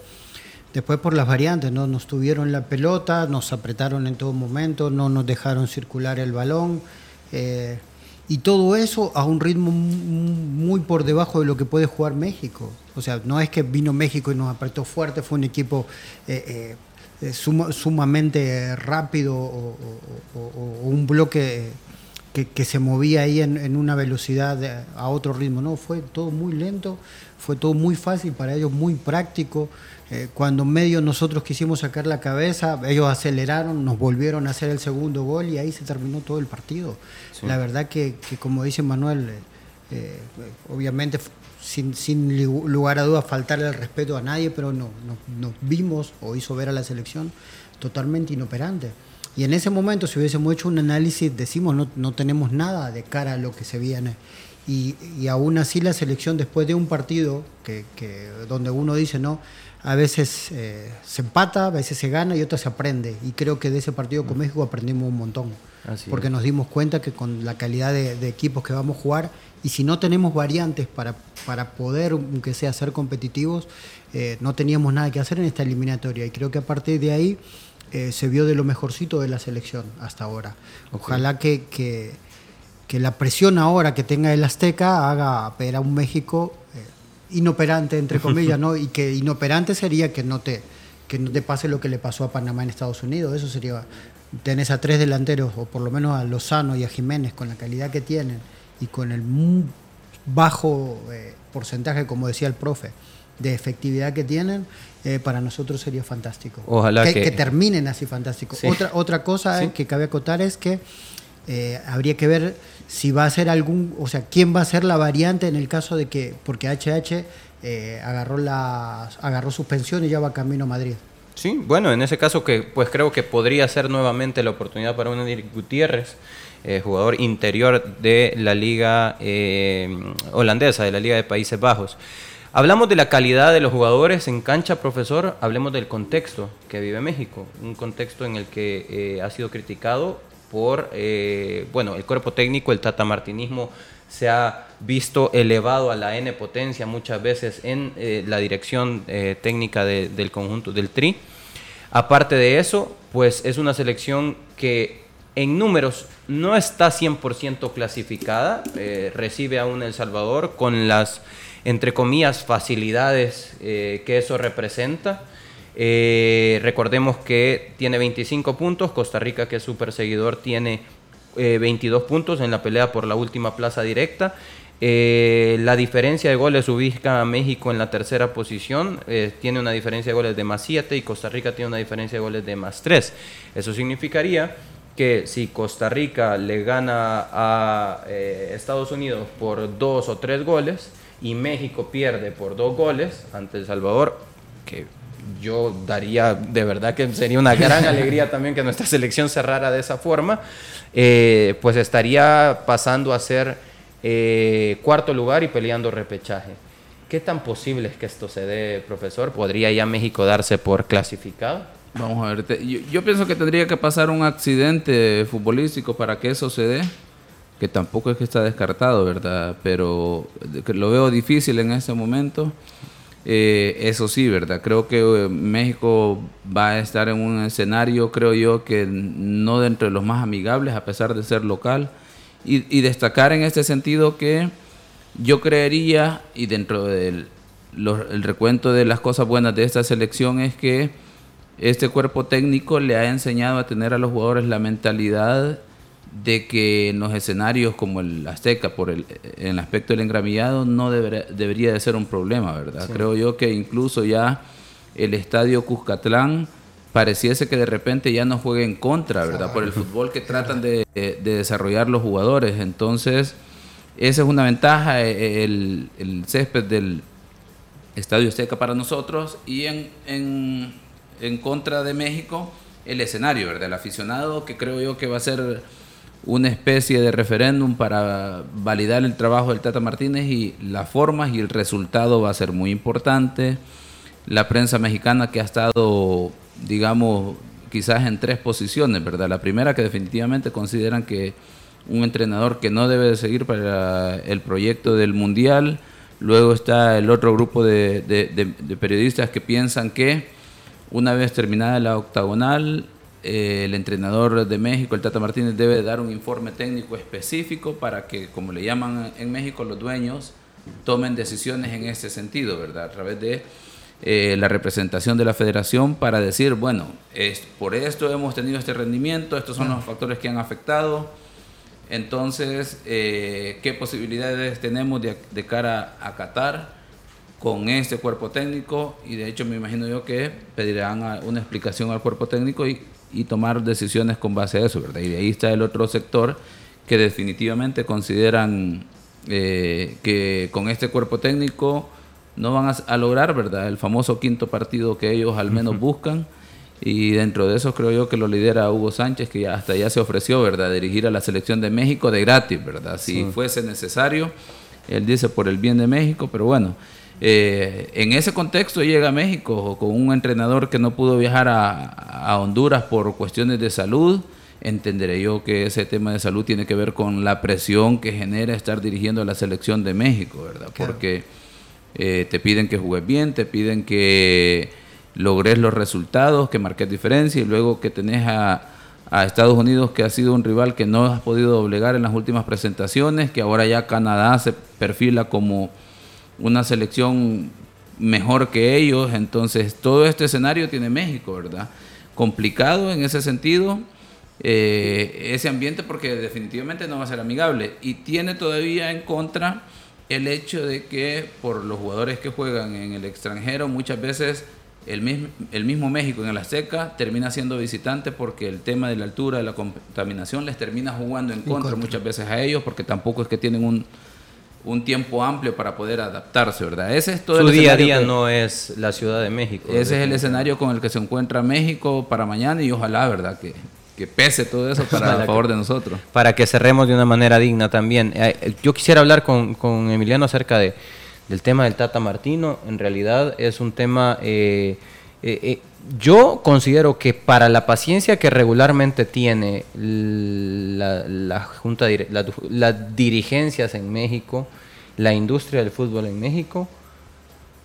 después por las variantes, ¿no? Nos tuvieron la pelota, nos apretaron en todo momento, no nos dejaron circular el balón. Eh, y todo eso a un ritmo muy por debajo de lo que puede jugar México. O sea, no es que vino México y nos apretó fuerte, fue un equipo eh, eh, sumamente rápido o, un bloque que, se movía ahí en, una velocidad a otro ritmo. No, fue todo muy lento, fue todo muy fácil para ellos, muy práctico. Eh, cuando medio nosotros quisimos sacar la cabeza, ellos aceleraron, nos volvieron a hacer el segundo gol y ahí se terminó todo el partido. La verdad que, como dice Manuel, eh, eh, obviamente sin, sin, lugar a dudas faltar el respeto a nadie, pero no, nos vimos o hizo ver a la selección totalmente inoperante. Y en ese momento, si hubiésemos hecho un análisis, decimos no, no tenemos nada de cara a lo que se viene. Y, y aún así la selección después de un partido que, que donde uno dice no, a veces eh, se empata, a veces se gana y otras se aprende. Y creo que de ese partido con México aprendimos un montón. porque nos dimos cuenta que con la calidad de, equipos que vamos a jugar, y si no tenemos variantes para, para poder, aunque sea, ser competitivos, eh, no teníamos nada que hacer en esta eliminatoria. Y creo que a partir de ahí eh, se vio de lo mejorcito de la selección hasta ahora. Ojalá que, que, que, la presión ahora que tenga el Azteca haga ver a un México inoperante, entre comillas, ¿no? Y que inoperante sería que no te, que no te pase lo que le pasó a Panamá en Estados Unidos. Eso sería, tenés a tres delanteros, o por lo menos a Lozano y a Jiménez, con la calidad que tienen y con el muy bajo eh, porcentaje, como decía el profe, de efectividad que tienen, eh, para nosotros sería fantástico. Ojalá que, que, terminen así fantástico. Otra, otra cosa que cabe acotar es que eh, habría que ver si va a ser algún, o sea, quién va a ser la variante en el caso de que, porque HH eh, agarró, la, agarró suspensión y ya va camino a Madrid. Sí, bueno, en ese caso que pues creo que podría ser nuevamente la oportunidad para un Gutiérrez, eh, jugador interior de la liga holandesa, de la liga de Países Bajos. Hablamos de la calidad de los jugadores en cancha, profesor, hablemos del contexto que vive México, un contexto en el que ha sido criticado por, eh, bueno, el cuerpo técnico, el tatamartinismo se ha visto elevado a la N potencia muchas veces en eh, la dirección eh, técnica del conjunto del TRI. Aparte de eso, pues es una selección que en números no está 100% clasificada, recibe aún El Salvador con las, entre comillas, facilidades que eso representa. Eh, recordemos que tiene 25 puntos, Costa Rica, que es su perseguidor, tiene 22 eh, puntos en la pelea por la última plaza directa. Eh, la diferencia de goles ubica a México en la tercera posición, tiene una diferencia de goles de más 7 y Costa Rica tiene una diferencia de goles de más 3. Eso significaría que si Costa Rica le gana a Estados Unidos por 2 o 3 goles y México pierde por 2 goles ante El Salvador, que yo daría de verdad que sería una gran alegría también que nuestra selección cerrara de esa forma, eh, pues estaría pasando a ser eh, cuarto lugar y peleando repechaje. ¿Qué tan posible es que esto se dé, profesor? ¿Podría ya México darse por clasificado? Vamos a ver, yo, yo, pienso que tendría que pasar un accidente futbolístico para que eso se dé, que tampoco es que está descartado, ¿verdad? Pero lo veo difícil en este momento. Eh, eso sí, ¿verdad? Creo que eh, México va a estar en un escenario, creo yo, que no dentro de los más amigables, a pesar de ser local. Y, destacar en este sentido que yo creería, y dentro del el recuento de las cosas buenas de esta selección, es que este cuerpo técnico le ha enseñado a tener a los jugadores la mentalidad de que en los escenarios como el Azteca, por el, el aspecto del engramillado, no debería de ser un problema, ¿verdad? Creo yo que incluso ya el estadio Cuscatlán pareciese que de repente ya no juegue en contra, ¿verdad? Por el fútbol que tratan de, desarrollar los jugadores. Entonces, esa es una ventaja, e, e, el, el césped del Estadio Azteca para nosotros y en, en, en contra de México el escenario, ¿verdad? El aficionado que creo yo que va a ser una especie de referéndum para validar el trabajo del Tata Martínez y las formas y el resultado va a ser muy importante. La prensa mexicana que ha estado, digamos, quizás en tres posiciones, ¿verdad? La primera que definitivamente consideran que un entrenador que no debe de seguir para el proyecto del Mundial. Luego está el otro grupo de, de periodistas que piensan que una vez terminada la octagonal, eh, el entrenador de México, el Tata Martínez, debe dar un informe técnico específico para que, como le llaman en México, los dueños tomen decisiones en ese sentido, ¿verdad? A través de eh, la representación de la federación para decir, bueno, es, por esto hemos tenido este rendimiento, estos son los factores que han afectado. Entonces, eh, ¿qué posibilidades tenemos de, de cara a Qatar? con este cuerpo técnico y de hecho me imagino yo que pedirán una explicación al cuerpo técnico y, y tomar decisiones con base a eso, ¿verdad? Y de ahí está el otro sector que definitivamente consideran eh, que con este cuerpo técnico no van a, lograr, ¿verdad? El famoso quinto partido que ellos al menos buscan. Y dentro de eso creo yo que lo lidera Hugo Sánchez, que ya hasta ya se ofreció, ¿verdad? Dirigir a la selección de México de gratis, ¿verdad? Si fuese necesario, él dice por el bien de México, pero bueno, eh, en ese contexto llega a México con un entrenador que no pudo viajar a, Honduras por cuestiones de salud. Entenderé yo que ese tema de salud tiene que ver con la presión que genera estar dirigiendo a la selección de México, ¿verdad? Porque eh, te piden que juegues bien, te piden que logres los resultados, que marques diferencia y luego que tenés a, a Estados Unidos que ha sido un rival que no has podido doblegar en las últimas presentaciones, que ahora ya Canadá se perfila como una selección mejor que ellos. Entonces, todo este escenario tiene México, ¿verdad? Complicado en ese sentido, eh, ese ambiente, porque definitivamente no va a ser amigable. Y tiene todavía en contra el hecho de que por los jugadores que juegan en el extranjero, muchas veces el mismo, el mismo México en la Azteca termina siendo visitante porque el tema de la altura, de la contaminación, les termina jugando en contra muchas veces a ellos, porque tampoco es que tienen un un tiempo amplio para poder adaptarse, ¿verdad? Ese es todo Su día a día no es la Ciudad de México. Ese es el escenario con el que se encuentra México para mañana y ojalá, ¿verdad? Que, que pese todo eso para el favor de nosotros. Para que cerremos de una manera digna también. Eh, yo quisiera hablar con, con Emiliano acerca de, del tema del Tata Martino. En realidad es un tema... Eh, eh, yo considero que para la paciencia que regularmente tiene la, junta, las dirigencias en México, la industria del fútbol en México,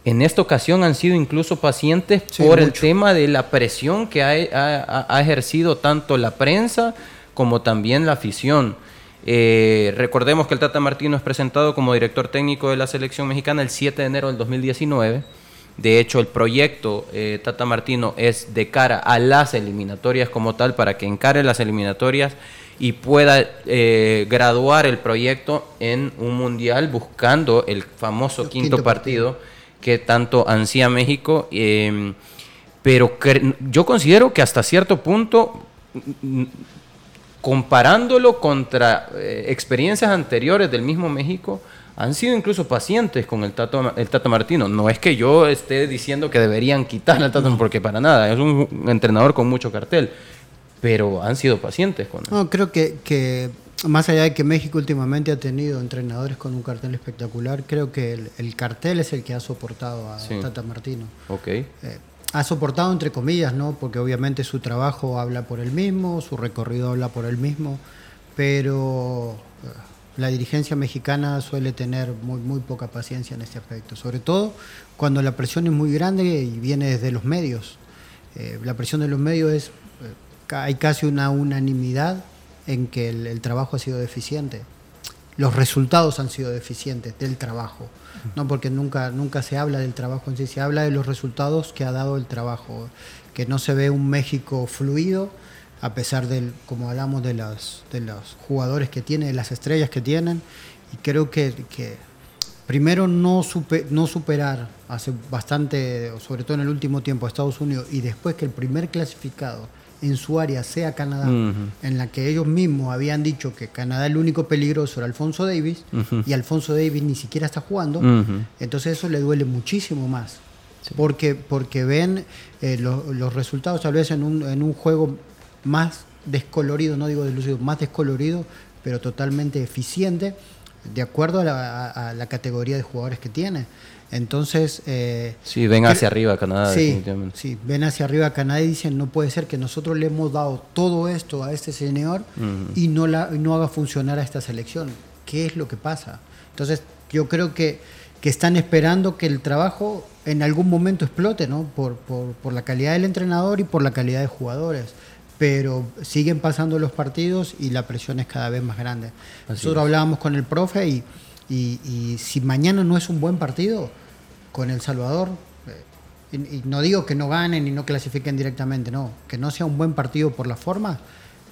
en esta ocasión han sido incluso pacientes por el tema de la presión que ha, ejercido tanto la prensa como también la afición. Eh, recordemos que el Tata Martino es presentado como director técnico de la selección mexicana el 7 de enero del 2019 de hecho, el proyecto eh, Tata Martino es de cara a las eliminatorias como tal, para que encare las eliminatorias y pueda eh, graduar el proyecto en un mundial buscando el famoso quinto, partido, que tanto ansía México. Em, pero yo considero que hasta cierto punto, comparándolo contra eh, experiencias anteriores del mismo México, han sido incluso pacientes con el Tato, el Tata Martino. No es que yo esté diciendo que deberían quitar al Tato, porque para nada, es un entrenador con mucho cartel, pero han sido pacientes con él. No, creo que, que más allá de que México últimamente ha tenido entrenadores con un cartel espectacular, creo que el, cartel es el que ha soportado a Tata Martino. Ok. Eh, ha soportado entre comillas, ¿no? Porque obviamente su trabajo habla por él mismo, su recorrido habla por él mismo, pero la dirigencia mexicana suele tener muy, muy poca paciencia en este aspecto, sobre todo cuando la presión es muy grande y viene desde los medios. Eh, la presión de los medios es, eh, hay casi una unanimidad en que el, trabajo ha sido deficiente. Los resultados han sido deficientes del trabajo, no porque nunca, nunca se habla del trabajo en sí, se habla de los resultados que ha dado el trabajo, que no se ve un México fluido, a pesar del, como hablamos, de los, de los jugadores que tiene, de las estrellas que tienen. Y creo que, que primero no, no superar hace bastante, sobre todo en el último tiempo, a Estados Unidos, y después que el primer clasificado en su área sea Canadá, en la que ellos mismos habían dicho que Canadá el único peligroso era Alfonso Davis, y Alfonso Davis ni siquiera está jugando, entonces eso le duele muchísimo más. Porque, porque ven eh, los resultados tal vez en un, en un juego más descolorido, no digo deslucido, más descolorido, pero totalmente eficiente, de acuerdo a la, categoría de jugadores que tiene. Entonces... Eh, sí, ven hacia arriba Canadá, sí, definitivamente. Sí, ven hacia arriba Canadá y dicen, no puede ser que nosotros le hemos dado todo esto a este señor y no, la, no haga funcionar a esta selección. ¿Qué es lo que pasa? Entonces, yo creo que, que están esperando que el trabajo en algún momento explote, ¿no? Por, por, por la calidad del entrenador y por la calidad de jugadores pero siguen pasando los partidos y la presión es cada vez más grande. Nosotros hablábamos con el profe y, y, si mañana no es un buen partido con El Salvador, eh, y, no digo que no ganen y no clasifiquen directamente, no, que no sea un buen partido por la forma,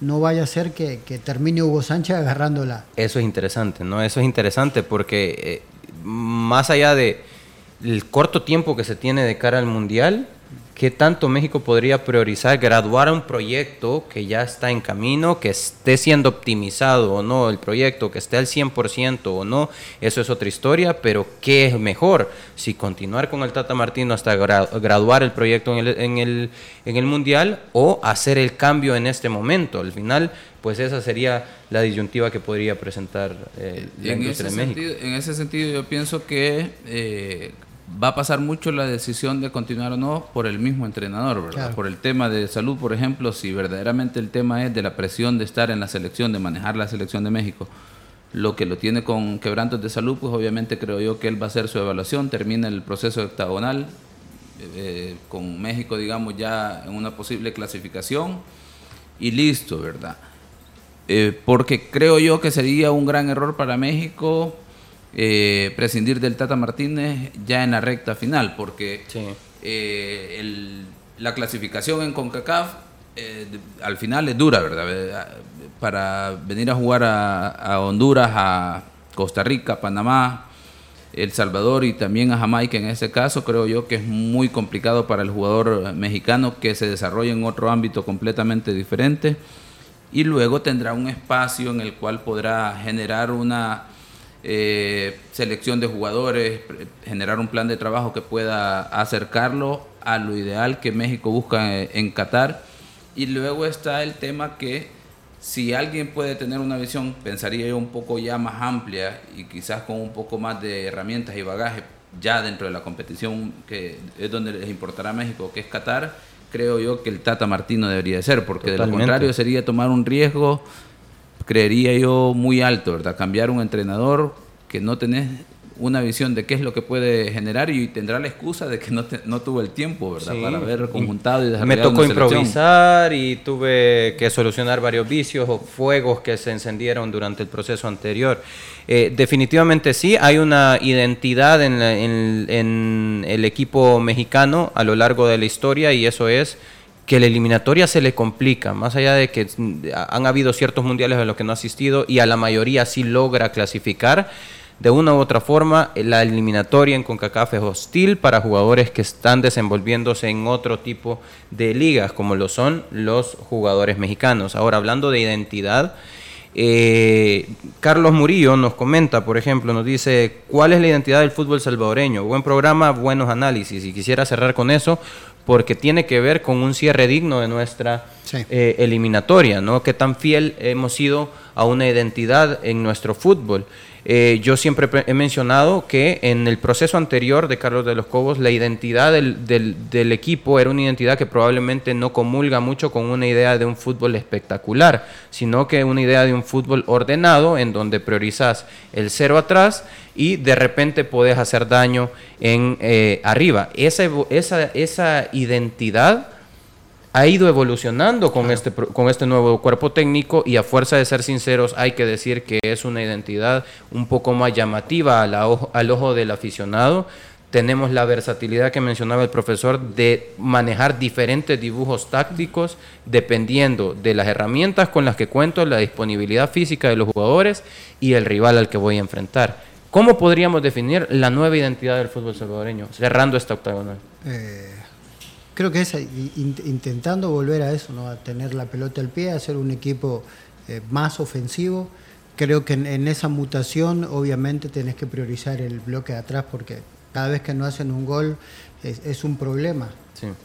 no vaya a ser que, termine Hugo Sánchez agarrándola. Eso es interesante, ¿no? Eso es interesante porque eh, más allá de el corto tiempo que se tiene de cara al Mundial, ¿Qué tanto México podría priorizar graduar un proyecto que ya está en camino, que esté siendo optimizado o no el proyecto, que esté al 100% o no? Eso es otra historia, pero ¿qué es mejor? Si continuar con el Tata Martino hasta graduar el proyecto en el, en, el, en el Mundial o hacer el cambio en este momento. Al final, pues esa sería la disyuntiva que podría presentar eh, la en industria de México. en ese sentido, yo pienso que eh, va a pasar mucho la decisión de continuar o no por el mismo entrenador, ¿verdad? Por el tema de salud, por ejemplo, si verdaderamente el tema es de la presión de estar en la selección, de manejar la selección de México, lo que lo tiene con quebrantos de salud, pues obviamente creo yo que él va a hacer su evaluación, termina el proceso octagonal eh, con México, digamos, ya en una posible clasificación y listo, ¿verdad? Eh, porque creo yo que sería un gran error para México eh, prescindir del Tata Martínez ya en la recta final, porque eh, la clasificación en CONCACAF eh, al final es dura, ¿verdad? Para venir a jugar a, Honduras, a Costa Rica, Panamá, El Salvador y también a Jamaica en ese caso, creo yo que es muy complicado para el jugador mexicano que se desarrolle en otro ámbito completamente diferente y luego tendrá un espacio en el cual podrá generar una eh, selección de jugadores, generar un plan de trabajo que pueda acercarlo a lo ideal que México busca en, Qatar. Y luego está el tema que si alguien puede tener una visión, pensaría yo, un poco ya más amplia y quizás con un poco más de herramientas y bagaje ya dentro de la competición que es donde les importará a México, que es Qatar, creo yo que el Tata Martino debería ser, porque de lo contrario sería tomar un riesgo creería yo, muy alto, ¿verdad? Cambiar un entrenador que no tenés una visión de qué es lo que puede generar y tendrá la excusa de que no, no tuvo el tiempo, ¿verdad? Para haber conjuntado y Me tocó improvisar y tuve que solucionar varios vicios o fuegos que se encendieron durante el proceso anterior. Eh, definitivamente sí, hay una identidad en, en el equipo mexicano a lo largo de la historia y eso es que la eliminatoria se le complica, más allá de que han habido ciertos mundiales en los que no ha asistido y a la mayoría sí logra clasificar, de una u otra forma la eliminatoria en CONCACAF es hostil para jugadores que están desenvolviéndose en otro tipo de ligas, como lo son los jugadores mexicanos. Ahora, hablando de identidad, eh, Carlos Murillo nos comenta, por ejemplo, nos dice, ¿cuál es la identidad del fútbol salvadoreño? Buen programa, buenos análisis. Y quisiera cerrar con eso, porque tiene que ver con un cierre digno de nuestra eh, eliminatoria, ¿no? Qué tan fiel hemos sido a una identidad en nuestro fútbol. Eh, yo siempre he mencionado que en el proceso anterior de Carlos de los Cobos, la identidad del, equipo era una identidad que probablemente no comulga mucho con una idea de un fútbol espectacular, sino que una idea de un fútbol ordenado en donde priorizas el cero atrás y de repente puedes hacer daño en eh, arriba. Esa, esa, esa identidad ha ido evolucionando con, este, con este nuevo cuerpo técnico y a fuerza de ser sinceros hay que decir que es una identidad un poco más llamativa al ojo, al ojo del aficionado. Tenemos la versatilidad que mencionaba el profesor de manejar diferentes dibujos tácticos dependiendo de las herramientas con las que cuento, la disponibilidad física de los jugadores y el rival al que voy a enfrentar. ¿Cómo podríamos definir la nueva identidad del fútbol salvadoreño, cerrando esta octagonal? Eh, creo que es intentando volver a eso, ¿no? a tener la pelota al pie, a ser un equipo eh, más ofensivo. Creo que en, esa mutación obviamente tenés que priorizar el bloque de atrás porque cada vez que no hacen un gol es, un problema.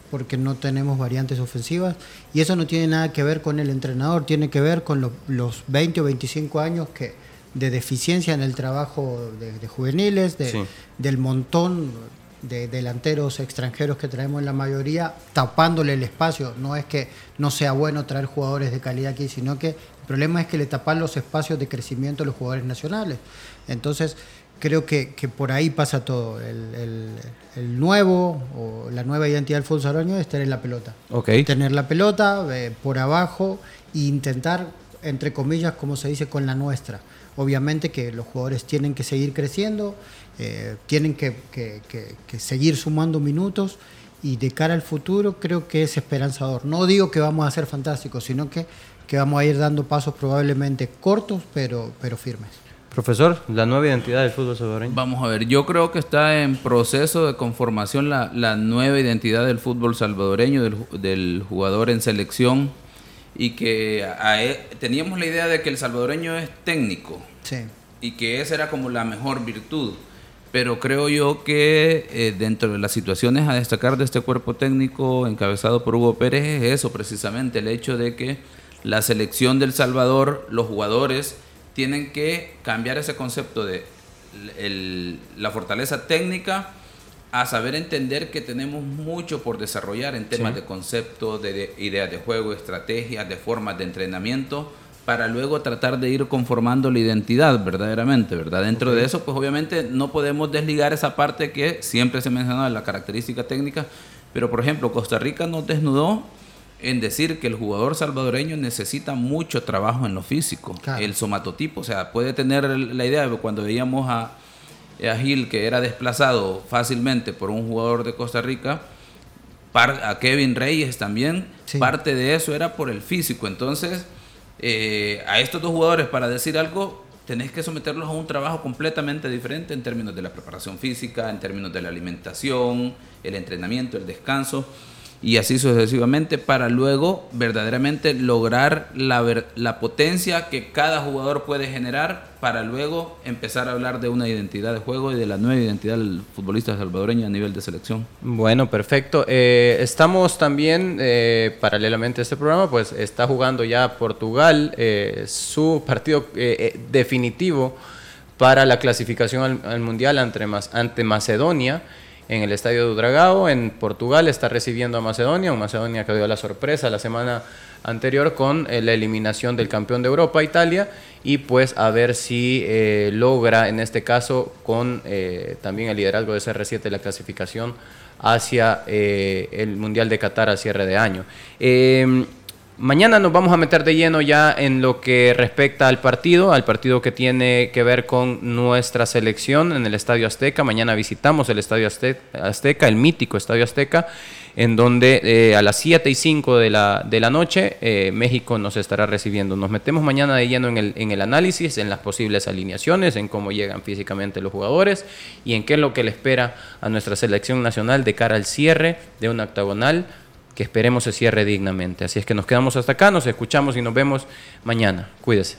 Porque no tenemos variantes ofensivas. Y eso no tiene nada que ver con el entrenador, tiene que ver con los 20 o 25 años que, de deficiencia en el trabajo de, juveniles, del montón de delanteros extranjeros que traemos en la mayoría, tapándole el espacio. No es que no sea bueno traer jugadores de calidad aquí, sino que el problema es que le tapan los espacios de crecimiento a los jugadores nacionales. Entonces, creo que, por ahí pasa todo. El, nuevo o la nueva identidad del fútbol salvadoreño es tener la pelota. Tener la pelota eh, por abajo e intentar, entre comillas, como se dice, con la nuestra. Obviamente que los jugadores tienen que seguir creciendo, eh, tienen que, seguir sumando minutos y de cara al futuro creo que es esperanzador. No digo que vamos a ser fantásticos, sino que, que vamos a ir dando pasos probablemente cortos, pero, pero firmes. Profesor, la nueva identidad del fútbol salvadoreño. Vamos a ver, yo creo que está en proceso de conformación la, la nueva identidad del fútbol salvadoreño, del, del jugador en selección y que teníamos la idea de que el salvadoreño es técnico y que esa era como la mejor virtud. Pero creo yo que eh, dentro de las situaciones a destacar de este cuerpo técnico encabezado por Hugo Pérez es eso precisamente, el hecho de que la selección del Salvador, los jugadores, tienen que cambiar ese concepto de la fortaleza técnica a saber entender que tenemos mucho por desarrollar en temas de conceptos, de, ideas de juego, estrategias, de formas de entrenamiento, para luego tratar de ir conformando la identidad verdaderamente, ¿verdad? Dentro de eso, pues obviamente no podemos desligar esa parte que siempre se menciona, la característica técnica, pero por ejemplo, Costa Rica nos desnudó en decir que el jugador salvadoreño necesita mucho trabajo en lo físico, el somatotipo, o sea, puede tener la idea de cuando veíamos a a Gil, que era desplazado fácilmente por un jugador de Costa Rica, a Kevin Reyes también, parte de eso era por el físico. Entonces, eh, a estos dos jugadores, para decir algo, tenés que someterlos a un trabajo completamente diferente en términos de la preparación física, en términos de la alimentación, el entrenamiento, el descanso y así sucesivamente para luego verdaderamente lograr la, la potencia que cada jugador puede generar para luego empezar a hablar de una identidad de juego y de la nueva identidad del futbolista salvadoreño a nivel de selección. Bueno, perfecto. Eh, estamos también, eh, paralelamente a este programa, pues está jugando ya Portugal eh, su partido definitivo para la clasificación al, Mundial ante, ante Macedonia en el Estadio de Udragao, en Portugal, está recibiendo a Macedonia, un Macedonia que dio la sorpresa la semana anterior con eh, la eliminación del campeón de Europa, Italia, y pues a ver si eh, logra en este caso con eh, también el liderazgo de CR7 la clasificación hacia el Mundial de Qatar a cierre de año. Mañana nos vamos a meter de lleno ya en lo que respecta al partido, al partido que tiene que ver con nuestra selección en el Estadio Azteca. Mañana visitamos el Estadio Azteca, el mítico Estadio Azteca, en donde eh, a las 7 y 5 de la, de la noche eh, México nos estará recibiendo. Nos metemos mañana de lleno en el, en el análisis, en las posibles alineaciones, en cómo llegan físicamente los jugadores y en qué es lo que le espera a nuestra selección nacional de cara al cierre de una octagonal que esperemos se cierre dignamente. Así es que nos quedamos hasta acá, nos escuchamos y nos vemos mañana. Cuídese.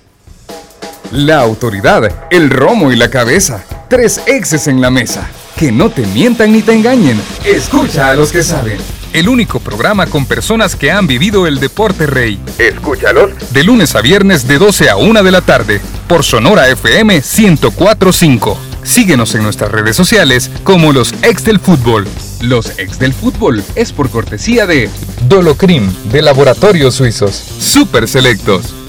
La autoridad, el romo y la cabeza. Tres exes en la mesa. Que no te mientan ni te engañen. Escucha a los que saben. El único programa con personas que han vivido el deporte rey. Escúchalos. De lunes a viernes de 12 a 1 de la tarde. Por Sonora FM 1045. Síguenos en nuestras redes sociales como los ex del fútbol. Los ex del fútbol es por cortesía de Dolocrim de Laboratorios Suizos. Super Selectos.